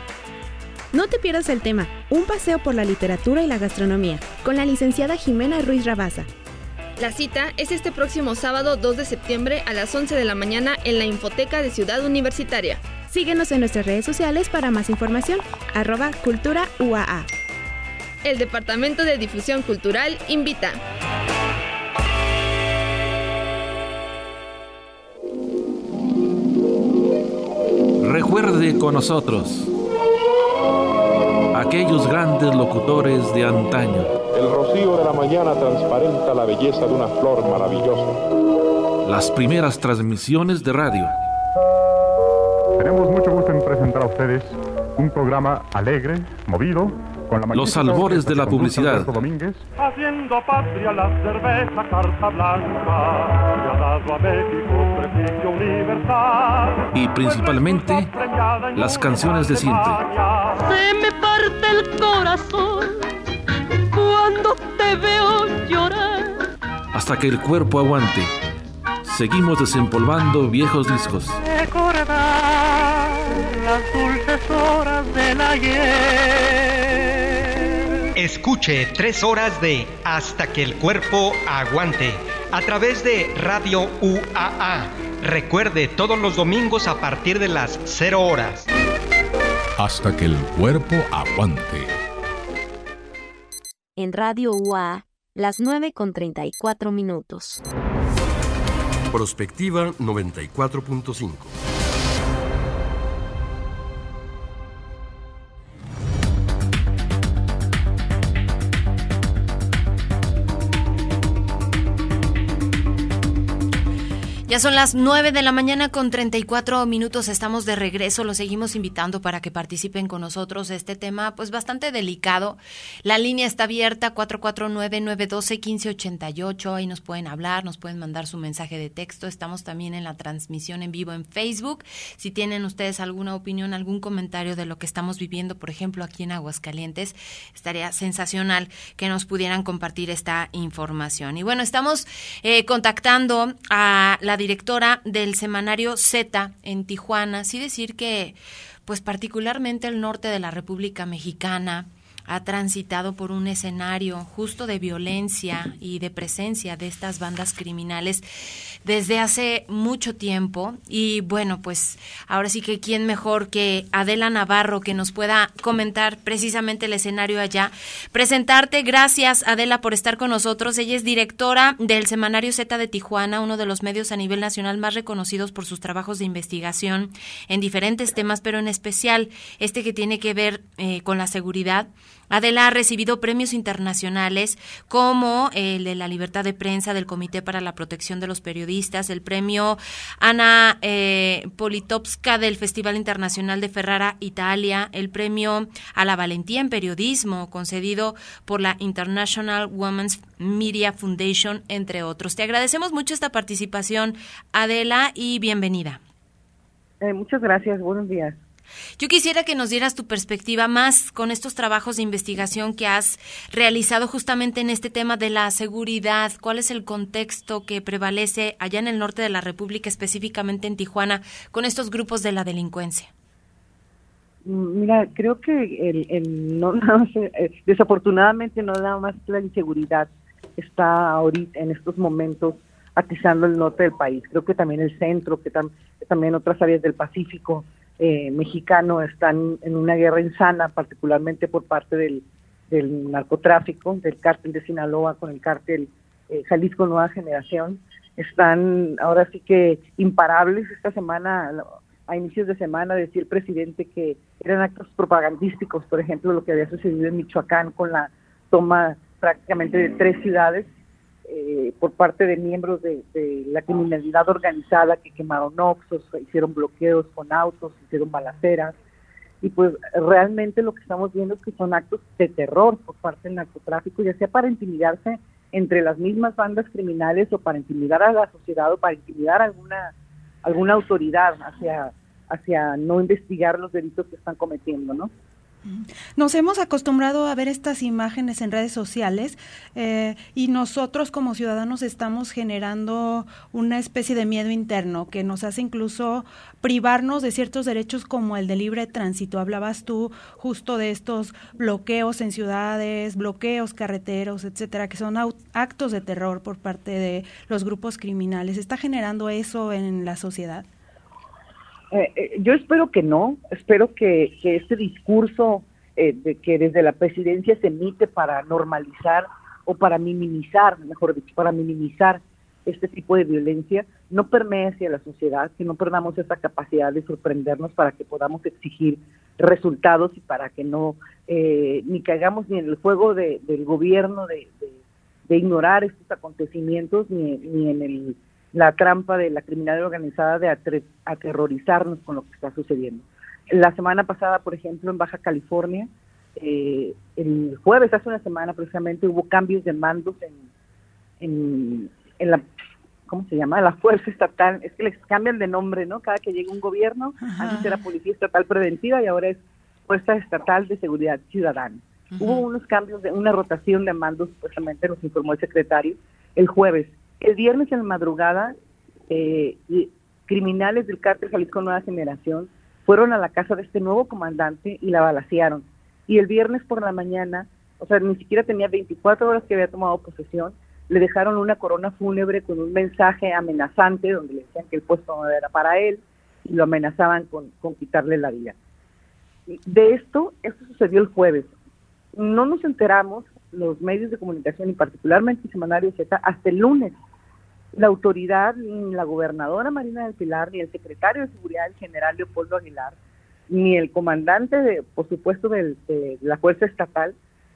No te pierdas el tema, un paseo por la literatura y la gastronomía, con la licenciada Jimena Ruiz Rabaza,
la cita es este próximo sábado 2 de septiembre a las 11 de la mañana en la Infoteca de Ciudad Universitaria.
Síguenos en nuestras redes sociales para más información. Arroba Cultura UAA.
El Departamento de Difusión Cultural invita.
Recuerde con nosotros aquellos grandes locutores de antaño.
El rocío de la mañana transparenta la belleza de una flor maravillosa.
Las primeras transmisiones de radio.
Tenemos mucho gusto en presentar a ustedes un programa alegre, movido, con la
Los albores de la publicidad.
Haciendo patria la cerveza carta blanca, ha dado a México prestigio universal.
Y principalmente las canciones de siempre.
Se me parte el corazón veo llorar.
Hasta que el cuerpo aguante. Seguimos desempolvando viejos discos.
Recordar las dulces horas del ayer.
Escuche tres horas de Hasta que el cuerpo aguante a través de Radio UAA. Recuerde todos los domingos a partir de las 0 horas.
Hasta que el cuerpo aguante.
En Radio UAA, las 9 con 34 minutos.
Prospectiva 94.5.
Ya son las 9 de la mañana con 34 minutos, estamos de regreso, los seguimos invitando para que participen con nosotros. Este tema pues bastante delicado. La línea está abierta 449-912-1588, ahí nos pueden hablar, nos pueden mandar su mensaje de texto. Estamos también en la transmisión en vivo en Facebook. Si tienen ustedes alguna opinión, algún comentario de lo que estamos viviendo, por ejemplo, aquí en Aguascalientes, estaría sensacional que nos pudieran compartir esta información. Y bueno, estamos eh, contactando a la directora del semanario Z en Tijuana, sí decir que, pues particularmente el norte de la República Mexicana, ha transitado por un escenario justo de violencia y de presencia de estas bandas criminales desde hace mucho tiempo. Y bueno, pues ahora sí que quién mejor que Adela Navarro que nos pueda comentar precisamente el escenario allá. Presentarte, gracias Adela por estar con nosotros. Ella es directora del Semanario Z de Tijuana, uno de los medios a nivel nacional más reconocidos por sus trabajos de investigación en diferentes temas, pero en especial este que tiene que ver eh, con la seguridad. Adela ha recibido premios internacionales como el de la libertad de prensa del Comité para la Protección de los Periodistas, el premio Ana eh, Politowska del Festival Internacional de Ferrara, Italia, el premio a la valentía en periodismo concedido por la International Women's Media Foundation, entre otros. Te agradecemos mucho esta participación, Adela, y bienvenida.
Eh, muchas gracias, buenos días.
Yo quisiera que nos dieras tu perspectiva más con estos trabajos de investigación que has realizado justamente en este tema de la seguridad. ¿Cuál es el contexto que prevalece allá en el norte de la República, específicamente en Tijuana, con estos grupos de la delincuencia?
Mira, creo que el, el no, eh, desafortunadamente no nada más la inseguridad está ahorita en estos momentos atizando el norte del país. Creo que también el centro, que también otras áreas del Pacífico eh, mexicano están en una guerra insana, particularmente por parte del, narcotráfico, del cártel de Sinaloa con el cártel eh, Jalisco Nueva Generación. Están ahora sí que imparables esta semana, a inicios de semana, decía el presidente que eran actos propagandísticos, por ejemplo, lo que había sucedido en Michoacán con la toma prácticamente de tres ciudades eh, por parte de miembros de, la criminalidad organizada que quemaron oxos, hicieron bloqueos con autos, hicieron balaceras. Y pues realmente lo que estamos viendo es que son actos de terror por parte del narcotráfico, ya sea para intimidarse entre las mismas bandas criminales o para intimidar a la sociedad o para intimidar a alguna, alguna autoridad hacia, hacia no investigar los delitos que están cometiendo, ¿no?
Nos hemos acostumbrado a ver estas imágenes en redes sociales eh, y nosotros como ciudadanos estamos generando una especie de miedo interno que nos hace incluso privarnos de ciertos derechos como el de libre tránsito. Hablabas tú justo de estos bloqueos en ciudades, bloqueos carreteros, etcétera, que son actos de terror por parte de los grupos criminales. ¿Está generando eso en la sociedad?
Eh, eh, yo espero que no, espero que, este discurso eh, de que desde la presidencia se emite para normalizar o para minimizar, mejor dicho, para minimizar este tipo de violencia, no permee hacia la sociedad, que no perdamos esa capacidad de sorprendernos para que podamos exigir resultados y para que no ni caigamos ni en el juego del gobierno de, ignorar estos acontecimientos ni, ni en el la trampa de la criminalidad organizada de aterrorizarnos con lo que está sucediendo. La semana pasada, por ejemplo, en Baja California, eh, el jueves, hace una semana precisamente, hubo cambios de mandos en, en, la, ¿cómo se llama? La Fuerza Estatal. Es que les cambian de nombre, ¿no? Cada que llega un gobierno, antes era Policía Estatal Preventiva y ahora es Fuerza Estatal de Seguridad Ciudadana. Hubo unos cambios, de una rotación de mandos, supuestamente nos informó el secretario, el jueves el viernes en la madrugada, eh, criminales del cártel Jalisco Nueva Generación fueron a la casa de este nuevo comandante y la balacearon. Y el viernes por la mañana, o sea, ni siquiera tenía 24 horas que había tomado posesión, le dejaron una corona fúnebre con un mensaje amenazante donde le decían que el puesto no era para él y lo amenazaban con, con quitarle la vida. De esto, esto sucedió el jueves. No nos enteramos, los medios de comunicación y particularmente el semanario Z, hasta el lunes la autoridad, ni la gobernadora Marina del Pilar, ni el secretario de Seguridad, el general Leopoldo Aguilar, ni el comandante, de, por supuesto, de, la Fuerza Estatal,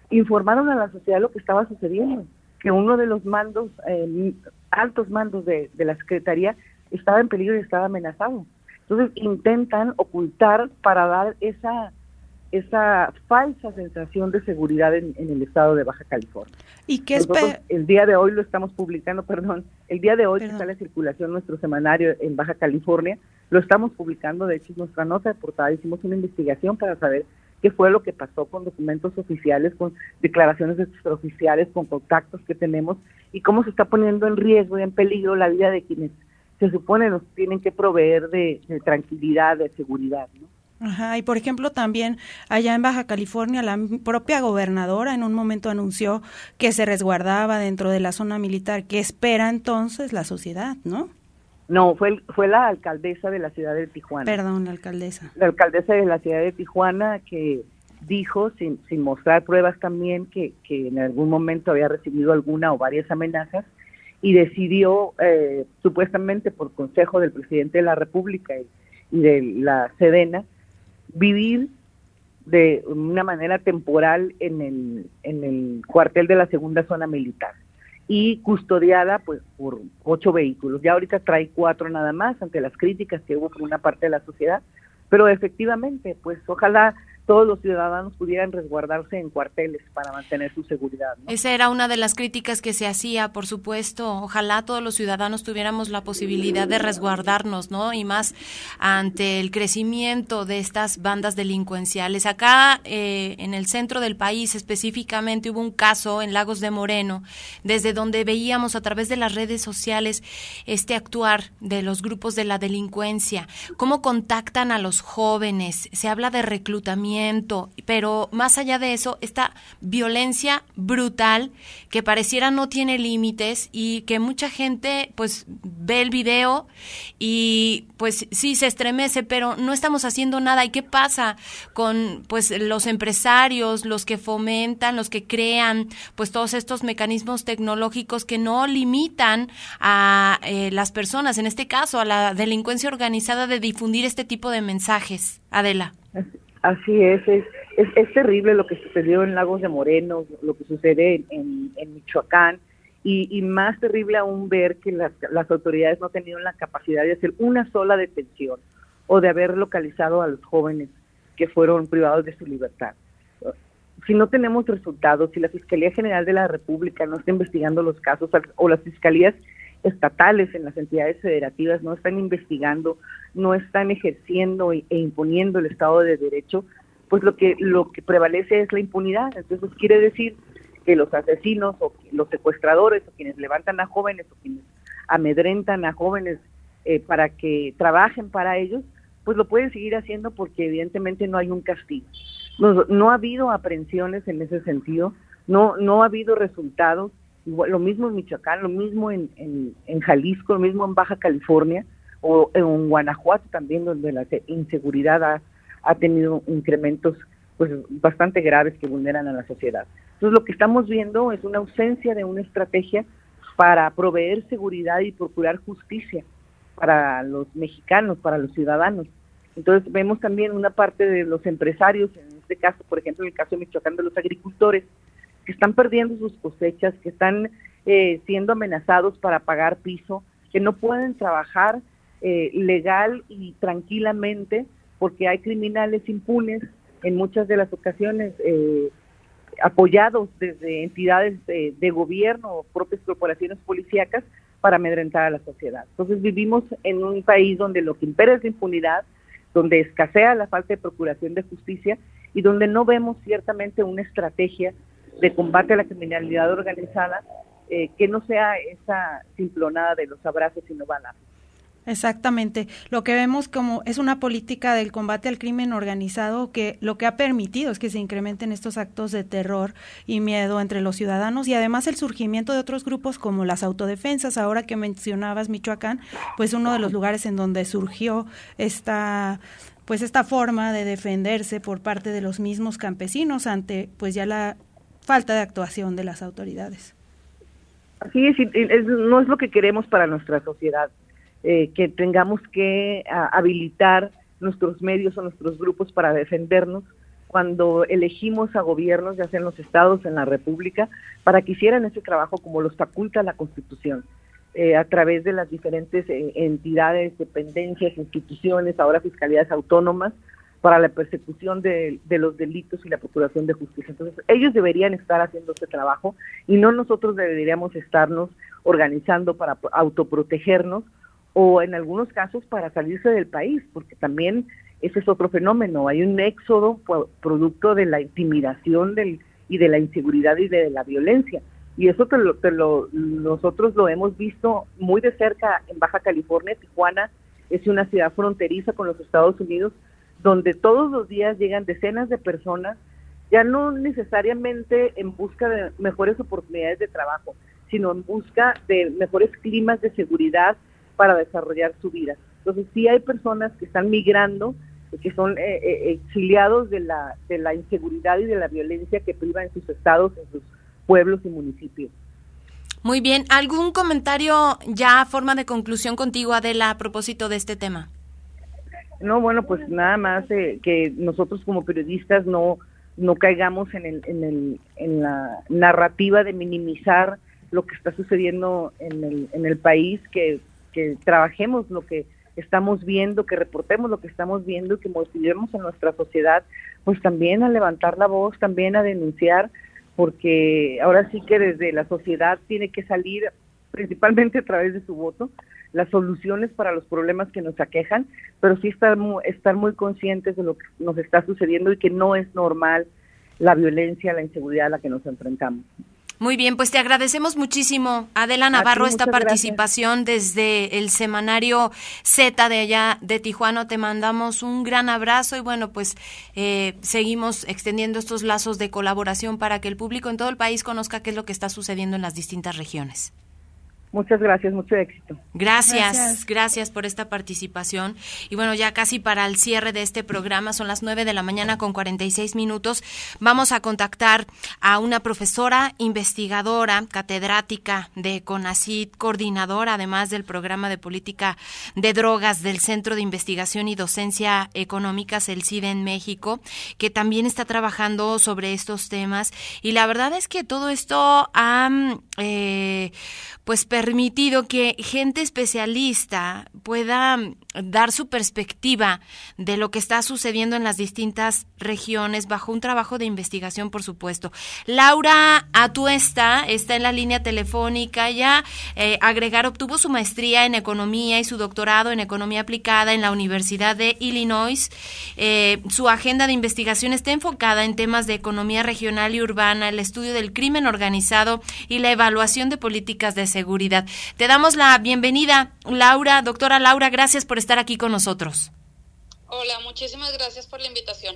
informaron a la sociedad lo que estaba sucediendo, que uno de los mandos, eh, altos mandos de, la Secretaría, estaba en peligro y estaba amenazado. Entonces intentan ocultar para dar esa esa falsa sensación de seguridad en, el estado de Baja California.
¿Y qué
El día de hoy lo estamos publicando, perdón, el día de hoy que sale a circulación nuestro semanario en Baja California, lo estamos publicando, de hecho nuestra nota de portada, hicimos una investigación para saber qué fue lo que pasó con documentos oficiales, con declaraciones extraoficiales, con contactos que tenemos y cómo se está poniendo en riesgo y en peligro la vida de quienes se supone nos tienen que proveer de, de tranquilidad, de seguridad, ¿no?
Ajá, y por ejemplo también allá en Baja California la propia gobernadora en un momento anunció que se resguardaba dentro de la zona militar. ¿Qué espera entonces la sociedad, no?
No, fue, fue la alcaldesa de la ciudad de Tijuana.
Perdón, la alcaldesa.
La alcaldesa de la ciudad de Tijuana que dijo, sin, sin mostrar pruebas también, que, que en algún momento había recibido alguna o varias amenazas y decidió, eh, supuestamente por consejo del presidente de la República y de la Sedena, vivir de una manera temporal en el, en el cuartel de la segunda zona militar y custodiada pues por ocho vehículos. Ya ahorita trae cuatro nada más ante las críticas que hubo por una parte de la sociedad, pero efectivamente pues ojalá todos los ciudadanos pudieran resguardarse en cuarteles para mantener su seguridad.
Esa era una de las críticas que se hacía, por supuesto. Ojalá todos los ciudadanos tuviéramos la posibilidad de resguardarnos, ¿no? Y más ante el crecimiento de estas bandas delincuenciales. Acá, eh, en el centro del país específicamente, hubo un caso en Lagos de Moreno, desde donde veíamos a través de las redes sociales este actuar de los grupos de la delincuencia, cómo contactan a los jóvenes, se habla de reclutamiento pero más allá de eso, esta violencia brutal que pareciera no tiene límites y que mucha gente pues ve el video y pues sí se estremece, pero no estamos haciendo nada. ¿Y qué pasa con pues los empresarios, los que fomentan, los que crean pues todos estos mecanismos tecnológicos que no limitan a eh, las personas, en este caso a la delincuencia organizada de difundir este tipo de mensajes? Adela.
Así es, es, es, terrible lo que sucedió en Lagos de Moreno, lo que sucede en, en, Michoacán, y, y, más terrible aún ver que las, las autoridades no tenían la capacidad de hacer una sola detención o de haber localizado a los jóvenes que fueron privados de su libertad. Si no tenemos resultados, si la Fiscalía General de la República no está investigando los casos o las fiscalías estatales en las entidades federativas no están investigando, no están ejerciendo e, imponiendo el Estado de Derecho, pues lo que lo que prevalece es la impunidad. Entonces quiere decir que los asesinos o los secuestradores o quienes levantan a jóvenes o quienes amedrentan a jóvenes eh, para que trabajen para ellos, pues lo pueden seguir haciendo porque evidentemente no hay un castigo. No, no ha habido aprehensiones en ese sentido, no, no ha habido resultados lo mismo en Michoacán, lo mismo en, en, Jalisco, lo mismo en Baja California o en Guanajuato también, donde la inseguridad ha, ha tenido incrementos pues bastante graves que vulneran a la sociedad. Entonces lo que estamos viendo es una ausencia de una estrategia para proveer seguridad y procurar justicia para los mexicanos, para los ciudadanos. Entonces vemos también una parte de los empresarios, en este caso, por ejemplo, en el caso de Michoacán, de los agricultores, que están perdiendo sus cosechas, que están eh, siendo amenazados para pagar piso, que no pueden trabajar eh, legal y tranquilamente porque hay criminales impunes en muchas de las ocasiones eh, apoyados desde entidades de, de, gobierno o propias corporaciones policíacas para amedrentar a la sociedad. Entonces vivimos en un país donde lo que impera es la impunidad, donde escasea la falta de procuración de justicia y donde no vemos ciertamente una estrategia de combate a la criminalidad organizada, eh, que no sea esa simplonada de los abrazos y no balazos.
Exactamente. Lo que vemos como es una política del combate al crimen organizado que lo que ha permitido es que se incrementen estos actos de terror y miedo entre los ciudadanos y además el surgimiento de otros grupos como las autodefensas. Ahora que mencionabas Michoacán, pues uno de los lugares en donde surgió esta pues esta forma de defenderse por parte de los mismos campesinos ante pues ya la falta de actuación de las autoridades.
Así es, no es lo que queremos para nuestra sociedad, eh, que tengamos que habilitar nuestros medios o nuestros grupos para defendernos cuando elegimos a gobiernos, ya sea en los estados, en la república, para que hicieran ese trabajo como los faculta la Constitución. eh, a través de las diferentes eh, entidades, dependencias, instituciones, ahora fiscalías autónomas, para la persecución de, los delitos y la procuración de justicia. Entonces, ellos deberían estar haciendo este trabajo y no nosotros deberíamos estarnos organizando para autoprotegernos o en algunos casos para salirse del país, porque también ese es otro fenómeno. Hay un éxodo producto de la intimidación del, y de la inseguridad y de la violencia. Y eso te lo, nosotros lo hemos visto muy de cerca en Baja California. Tijuana es una ciudad fronteriza con los Estados Unidos donde todos los días llegan decenas de personas, ya no necesariamente en busca de mejores oportunidades de trabajo, sino en busca de mejores climas de seguridad para desarrollar su vida. Entonces sí hay personas que están migrando, que son eh, eh, exiliados de la, de la inseguridad y de la violencia que priva en sus estados, en sus pueblos y municipios.
Muy bien, ¿algún comentario ya a forma de conclusión contigo, Adela, a propósito de este tema?
No, bueno, pues nada más eh, que nosotros como periodistas no no caigamos en, el, en, el, en la narrativa de minimizar lo que está sucediendo en el, en el país, que, que trabajemos lo que estamos viendo, que reportemos lo que estamos viendo, que motivemos a nuestra sociedad, pues también a levantar la voz, también a denunciar, porque ahora sí que desde la sociedad tiene que salir principalmente a través de su voto, las soluciones para los problemas que nos aquejan, pero sí estar muy, estar muy conscientes de lo que nos está sucediendo y que no es normal la violencia, la inseguridad a la que nos enfrentamos.
Muy bien, pues te agradecemos muchísimo, Adela Navarro, esta participación desde el semanario Z de allá de Tijuana. Te mandamos un gran abrazo y bueno, pues eh, seguimos extendiendo estos lazos de colaboración para que el público en todo el país conozca qué es lo que está sucediendo en las distintas regiones.
Muchas gracias, mucho éxito.
Gracias, gracias, por esta participación. Y bueno, ya casi para el cierre de este programa, son las 9 de la mañana con 46 minutos. Vamos a contactar a una profesora, investigadora, catedrática de CONACID, coordinadora además del programa de política de drogas del Centro de Investigación y Docencia Económicas, el CIDE en México, que también está trabajando sobre estos temas. Y la verdad es que todo esto ha, eh, pues, permitido que gente especialista pueda dar su perspectiva de lo que está sucediendo en las distintas regiones bajo un trabajo de investigación, por supuesto. Laura Atuesta está en la línea telefónica, ya eh, agregar obtuvo su maestría en economía y su doctorado en economía aplicada en la Universidad de Illinois. Eh, su agenda de investigación está enfocada en temas de economía regional y urbana, el estudio del crimen organizado y la evaluación de políticas de seguridad. Te damos la bienvenida, Laura, doctora Laura, gracias por estar aquí con nosotros.
Hola, muchísimas gracias por la invitación.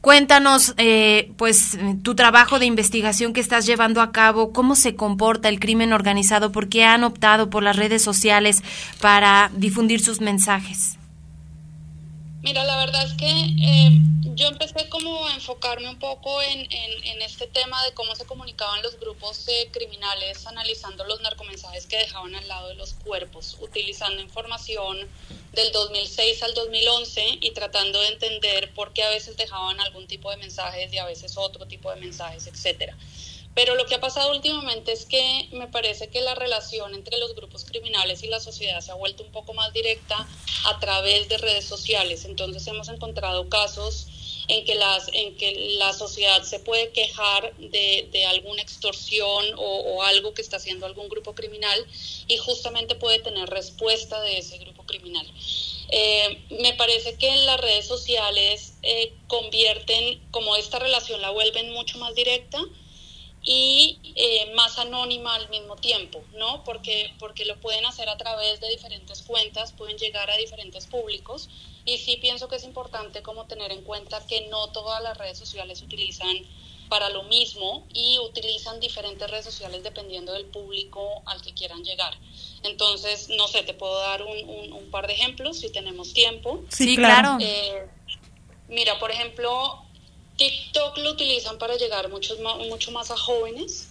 Cuéntanos, eh, pues, tu trabajo de investigación que estás llevando a cabo, cómo se comporta el crimen organizado, por qué han optado por las redes sociales para difundir sus mensajes.
Mira, la verdad es que eh, yo empecé como a enfocarme un poco en, en, este tema de cómo se comunicaban los grupos criminales analizando los narcomensajes que dejaban al lado de los cuerpos, utilizando información del 2006 al 2011 y tratando de entender por qué a veces dejaban algún tipo de mensajes y a veces otro tipo de mensajes, etcétera. Pero lo que ha pasado últimamente es que me parece que la relación entre los grupos criminales y la sociedad se ha vuelto un poco más directa a través de redes sociales. Entonces hemos encontrado casos en que, las, en que la sociedad se puede quejar de, de alguna extorsión o, algo que está haciendo algún grupo criminal y justamente puede tener respuesta de ese grupo criminal. Eh, me parece que las redes sociales eh, convierten, como esta relación la vuelven mucho más directa, y eh, más anónima al mismo tiempo, ¿no? Porque, porque lo pueden hacer a través de diferentes cuentas, pueden llegar a diferentes públicos y sí pienso que es importante como tener en cuenta que no todas las redes sociales utilizan para lo mismo y utilizan diferentes redes sociales dependiendo del público al que quieran llegar. Entonces, no sé, te puedo dar un, un, par de ejemplos si tenemos tiempo.
Sí, claro.
Eh, mira, por ejemplo, TikTok lo utilizan para llegar mucho mucho más a jóvenes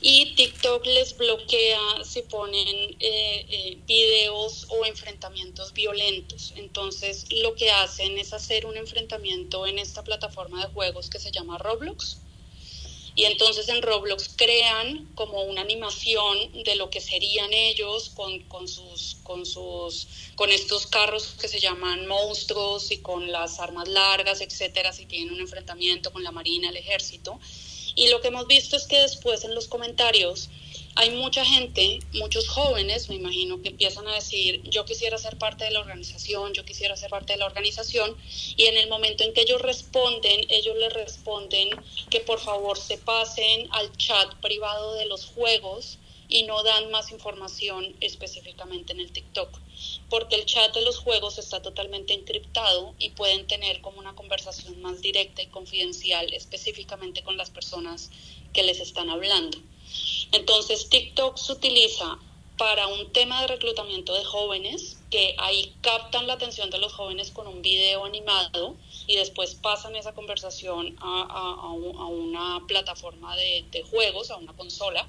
y TikTok les bloquea si ponen eh, eh, videos o enfrentamientos violentos. Entonces lo que hacen es hacer un enfrentamiento en esta plataforma de juegos que se llama Roblox. Y entonces en Roblox crean como una animación de lo que serían ellos con, con, sus, con, sus, con estos carros que se llaman monstruos y con las armas largas, etcétera, si tienen un enfrentamiento con la marina, el ejército. Y lo que hemos visto es que después en los comentarios hay mucha gente, muchos jóvenes, me imagino, que empiezan a decir, yo quisiera ser parte de la organización, yo quisiera ser parte de la organización, y en el momento en que ellos responden, ellos les responden que por favor se pasen al chat privado de los juegos y no dan más información específicamente en el TikTok, porque el chat de los juegos está totalmente encriptado y pueden tener como una conversación más directa y confidencial específicamente con las personas que les están hablando. Entonces TikTok se utiliza para un tema de reclutamiento de jóvenes, que ahí captan la atención de los jóvenes con un video animado y después pasan esa conversación a, una plataforma de, juegos, a una consola.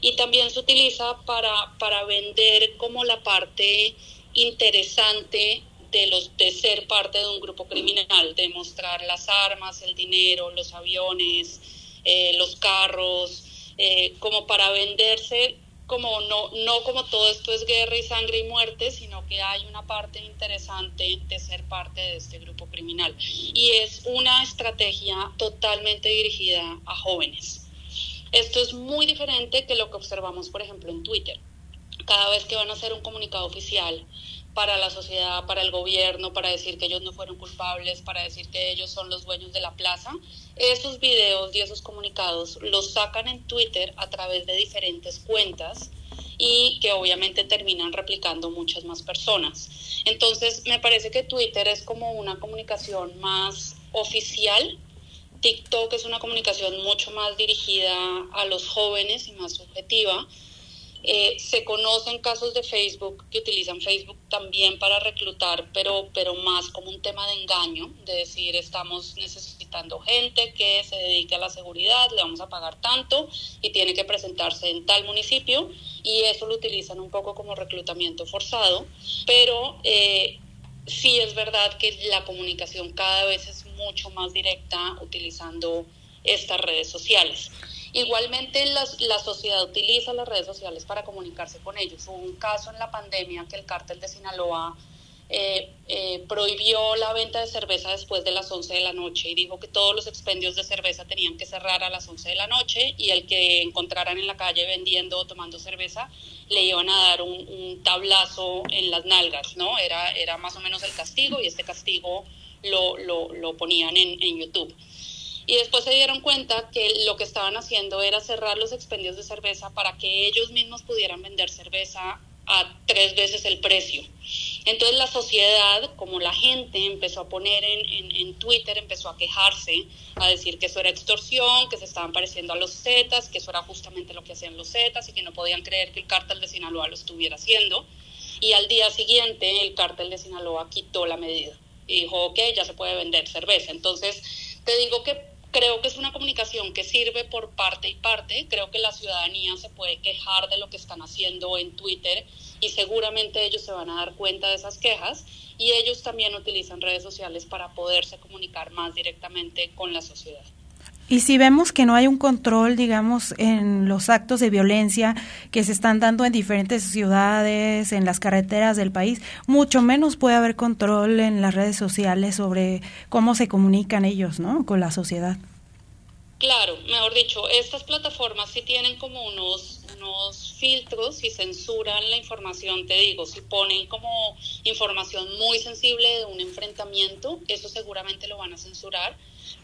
Y también se utiliza para, para vender como la parte interesante de, los, de ser parte de un grupo criminal, de mostrar las armas, el dinero, los aviones, eh, los carros, eh, como para venderse como no, no como todo esto es guerra y sangre y muerte, sino que hay una parte interesante de ser parte de este grupo criminal. Y es una estrategia totalmente dirigida a jóvenes. Esto es muy diferente que lo que observamos, por ejemplo, en Twitter. Cada vez que van a hacer un comunicado oficial, para la sociedad, para el gobierno, para decir que ellos no fueron culpables, para decir que ellos son los dueños de la plaza. Esos videos y esos comunicados los sacan en Twitter a través de diferentes cuentas y que obviamente terminan replicando muchas más personas. Entonces, me parece que Twitter es como una comunicación más oficial. TikTok es una comunicación mucho más dirigida a los jóvenes y más subjetiva eh, se conocen casos de Facebook que utilizan Facebook también para reclutar, pero, pero más como un tema de engaño, de decir estamos necesitando gente que se dedique a la seguridad, le vamos a pagar tanto y tiene que presentarse en tal municipio y eso lo utilizan un poco como reclutamiento forzado, pero eh, sí es verdad que la comunicación cada vez es mucho más directa utilizando estas redes sociales. Igualmente la sociedad utiliza las redes sociales para comunicarse con ellos. Hubo un caso en la pandemia que el cártel de Sinaloa eh, eh, prohibió la venta de cerveza después de las 11 de la noche y dijo que todos los expendios de cerveza tenían que cerrar a las 11 de la noche y el que encontraran en la calle vendiendo o tomando cerveza le iban a dar un, tablazo en las nalgas, ¿no? Era, era más o menos el castigo y este castigo lo, lo, ponían en, en YouTube y después se dieron cuenta que lo que estaban haciendo era cerrar los expendios de cerveza para que ellos mismos pudieran vender cerveza a tres veces el precio. Entonces la sociedad, como la gente empezó a poner en, en, Twitter, empezó a quejarse, a decir que eso era extorsión, que se estaban pareciendo a los Zetas, que eso era justamente lo que hacían los Zetas y que no podían creer que el cártel de Sinaloa lo estuviera haciendo. Y al día siguiente el cártel de Sinaloa quitó la medida y dijo, ok, ya se puede vender cerveza. Entonces, te digo que Creo que es una comunicación que sirve por parte y parte. Creo que la ciudadanía se puede quejar de lo que están haciendo en Twitter y seguramente ellos se van a dar cuenta de esas quejas y ellos también utilizan redes sociales para poderse comunicar más directamente con la sociedad.
Y si vemos que no hay un control, digamos, en los actos de violencia que se están dando en diferentes ciudades, en las carreteras del país, mucho menos puede haber control en las redes sociales sobre cómo se comunican ellos, ¿no? Con la sociedad.
Claro, mejor dicho, estas plataformas sí tienen como unos, unos filtros y censuran la información, te digo, si ponen como información muy sensible de un enfrentamiento, eso seguramente lo van a censurar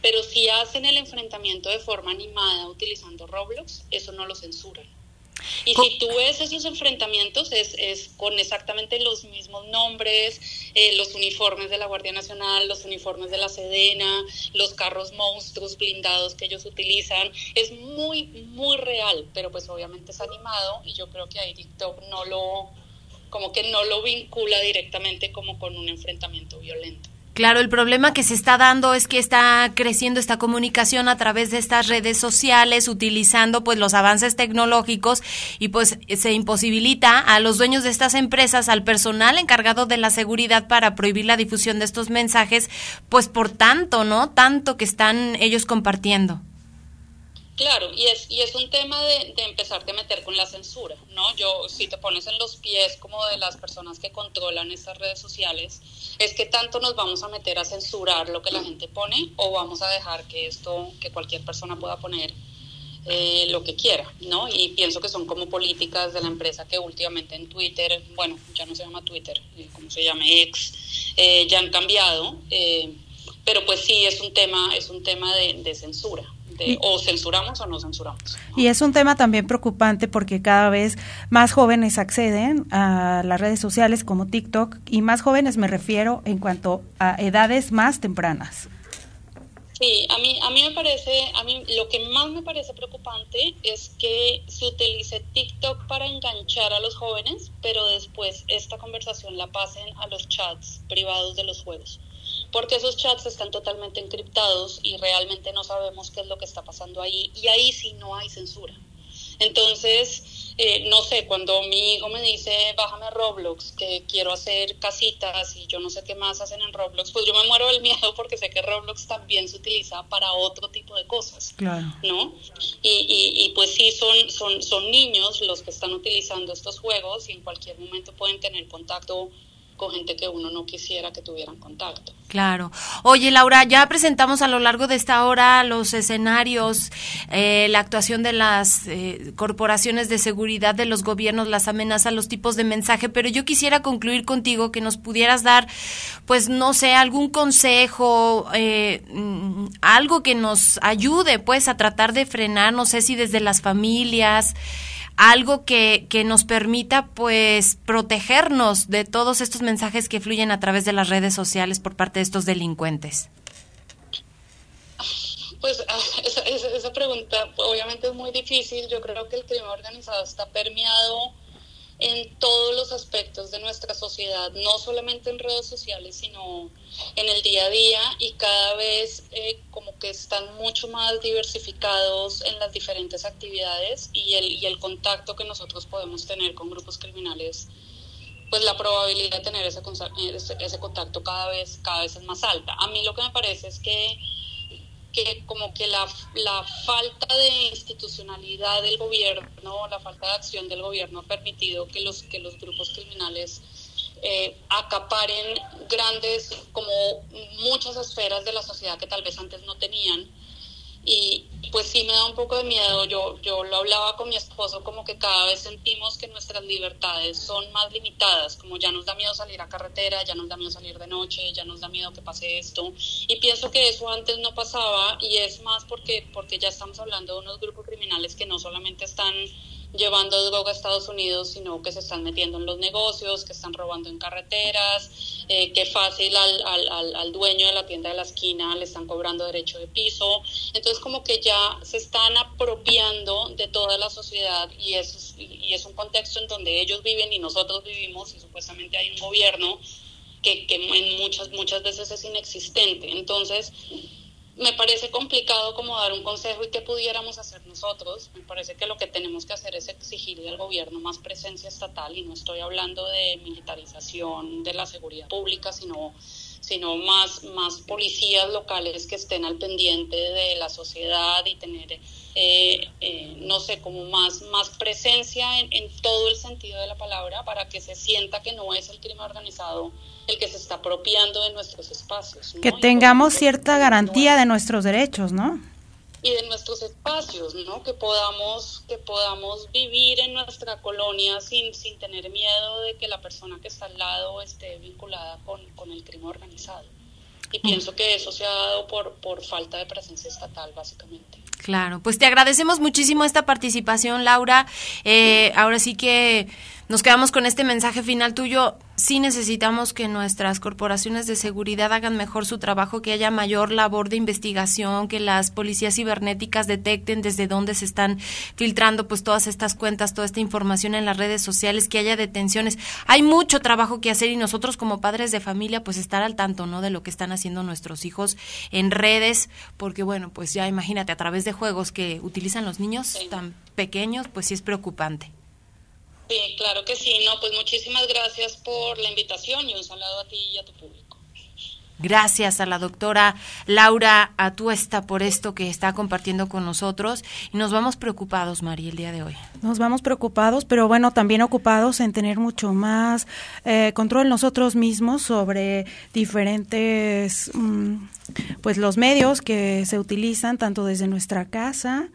pero si hacen el enfrentamiento de forma animada utilizando Roblox, eso no lo censuran. Y si tú ves esos enfrentamientos, es, es con exactamente los mismos nombres, eh, los uniformes de la Guardia Nacional, los uniformes de la Sedena, los carros monstruos blindados que ellos utilizan. Es muy, muy real, pero pues obviamente es animado y yo creo que ahí TikTok no lo, como que no lo vincula directamente como con un enfrentamiento violento.
Claro, el problema que se está dando es que está creciendo esta comunicación a través de estas redes sociales, utilizando pues los avances tecnológicos y pues se imposibilita a los dueños de estas empresas, al personal encargado de la seguridad para prohibir la difusión de estos mensajes, pues por tanto, ¿no? Tanto que están ellos compartiendo.
Claro, y es, y es un tema de, de, empezarte a meter con la censura, ¿no? Yo, si te pones en los pies como de las personas que controlan estas redes sociales, es que tanto nos vamos a meter a censurar lo que la gente pone o vamos a dejar que esto, que cualquier persona pueda poner eh, lo que quiera, ¿no? Y pienso que son como políticas de la empresa que últimamente en Twitter, bueno, ya no se llama Twitter, eh, como se llame X, eh, ya han cambiado, pero pues sí es un tema, es un tema de censura, o censuramos o no censuramos.
Y es un tema también preocupante porque cada vez más jóvenes acceden a las redes sociales como TikTok y más jóvenes me refiero en cuanto a edades más tempranas.
Sí, a mí, a mí me parece, a mí lo que más me parece preocupante es que se utilice TikTok para enganchar a los jóvenes, pero después esta conversación la pasen a los chats privados de los juegos porque esos chats están totalmente encriptados y realmente no sabemos qué es lo que está pasando ahí y ahí sí no hay censura. Entonces, eh, no sé, cuando mi hijo me dice, bájame Roblox, que quiero hacer casitas y yo no sé qué más hacen en Roblox, pues yo me muero del miedo porque sé que Roblox también se utiliza para otro tipo de cosas, claro. ¿no? Y, y, y, pues sí, son, son, son niños los que están utilizando estos juegos y en cualquier momento pueden tener contacto gente que uno no quisiera que tuvieran contacto.
Claro. Oye, Laura, ya presentamos a lo largo de esta hora los escenarios, eh, la actuación de las eh, corporaciones de seguridad, de los gobiernos, las amenazas, los tipos de mensaje, pero yo quisiera concluir contigo que nos pudieras dar, pues, no sé, algún consejo, eh, mm, algo que nos ayude, pues, a tratar de frenar, no sé si desde las familias, algo que, que nos permita pues protegernos de todos estos mensajes que fluyen a través de las redes sociales por parte de estos delincuentes?
Pues ah, esa, esa, pregunta obviamente es muy difícil. Yo creo que el crimen organizado está permeado en todos los aspectos de nuestra sociedad, no solamente en redes sociales, sino en el día a día y cada vez eh, como que están mucho más diversificados en las diferentes actividades y el, y el contacto que nosotros podemos tener con grupos criminales, pues la probabilidad de tener ese, ese, ese contacto cada vez, cada vez es más alta. A mí lo que me parece es que que como que la, la falta de institucionalidad del gobierno, la falta de acción del gobierno ha permitido que los, que los grupos criminales eh, acaparen grandes, como muchas esferas de la sociedad que tal vez antes no tenían y pues sí me da un poco de miedo. Yo, yo lo hablaba con mi esposo como que cada vez sentimos que nuestras libertades son más limitadas, como ya nos da miedo salir a carretera, ya nos da miedo salir de noche, ya nos da miedo que pase esto. Y pienso que eso antes no pasaba y es más porque, porque ya estamos hablando de unos grupos criminales que no solamente están llevando droga a Estados Unidos, sino que se están metiendo en los negocios, que están robando en carreteras, eh, que fácil al, al, al, dueño de la tienda de la esquina le están cobrando derecho de piso. Entonces como que ya se están apropiando de toda la sociedad y es, y es un contexto en donde ellos viven y nosotros vivimos y supuestamente hay un gobierno que, que en muchas, muchas veces es inexistente. Entonces, me parece complicado como dar un consejo y qué pudiéramos hacer nosotros. Me parece que lo que tenemos que hacer es exigirle al gobierno más presencia estatal y no estoy hablando de militarización de la seguridad pública, sino sino más, más policías locales que estén al pendiente de la sociedad y tener, eh, eh, no sé, como más, más presencia en, en, todo el sentido de la palabra para que se sienta que no es el crimen organizado el que se está apropiando de nuestros espacios.
Que tengamos cierta garantía de nuestros derechos, ¿no?
Y de nuestros espacios, ¿no? Que podamos, que podamos vivir en nuestra colonia sin, sin tener miedo de que la persona que está al lado esté vinculada con, con el crimen organizado. Y pienso que eso se ha dado por, por falta de presencia estatal, básicamente.
Claro, pues te agradecemos muchísimo esta participación, Laura. Eh, ahora sí que nos quedamos con este mensaje final tuyo. Sí necesitamos que nuestras corporaciones de seguridad hagan mejor su trabajo, que haya mayor labor de investigación, que las policías cibernéticas detecten desde dónde se están filtrando pues todas estas cuentas, toda esta información en las redes sociales, que haya detenciones. Hay mucho trabajo que hacer y nosotros como padres de familia pues estar al tanto, ¿no? De lo que están haciendo nuestros hijos en redes, porque bueno, pues ya imagínate a través de juegos que utilizan los niños tan pequeños, pues sí es preocupante.
Sí, claro que sí. No, pues muchísimas gracias por la invitación y un saludo a ti y a tu público.
Gracias a la doctora Laura Atuesta por esto que está compartiendo con nosotros. Y nos vamos preocupados, María, el día de hoy.
Nos vamos preocupados, pero bueno, también ocupados en tener mucho más eh, control nosotros mismos sobre diferentes, mm, pues los medios que se utilizan tanto desde nuestra casa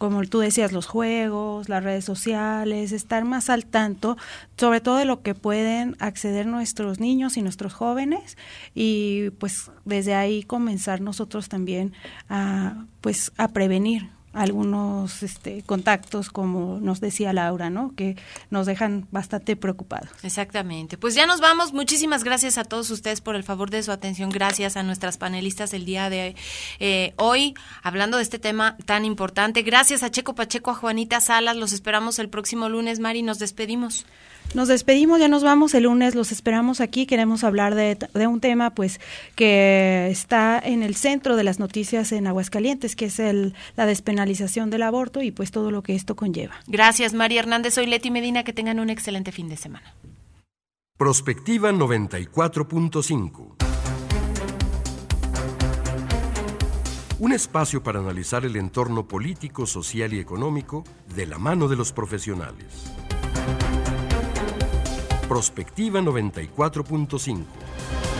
como tú decías, los juegos, las redes sociales, estar más al tanto, sobre todo de lo que pueden acceder nuestros niños y nuestros jóvenes y pues desde ahí comenzar nosotros también a pues a prevenir algunos este, contactos, como nos decía Laura, ¿no? Que nos dejan bastante preocupados.
Exactamente. Pues ya nos vamos. Muchísimas gracias a todos ustedes por el favor de su atención. Gracias a nuestras panelistas el día de eh, hoy, hablando de este tema tan importante. Gracias a Checo Pacheco, a Juanita Salas. Los esperamos el próximo lunes, Mari. Nos despedimos.
Nos despedimos, ya nos vamos el lunes, los esperamos aquí. Queremos hablar de, de, un tema pues que está en el centro de las noticias en Aguascalientes, que es el, la despenalización del aborto y pues todo lo que esto conlleva.
Gracias, María Hernández. Soy Leti Medina. Que tengan un excelente fin de semana.
Prospectiva 94.5 Un espacio para analizar el entorno político, social y económico de la mano de los profesionales. Prospectiva 94.5.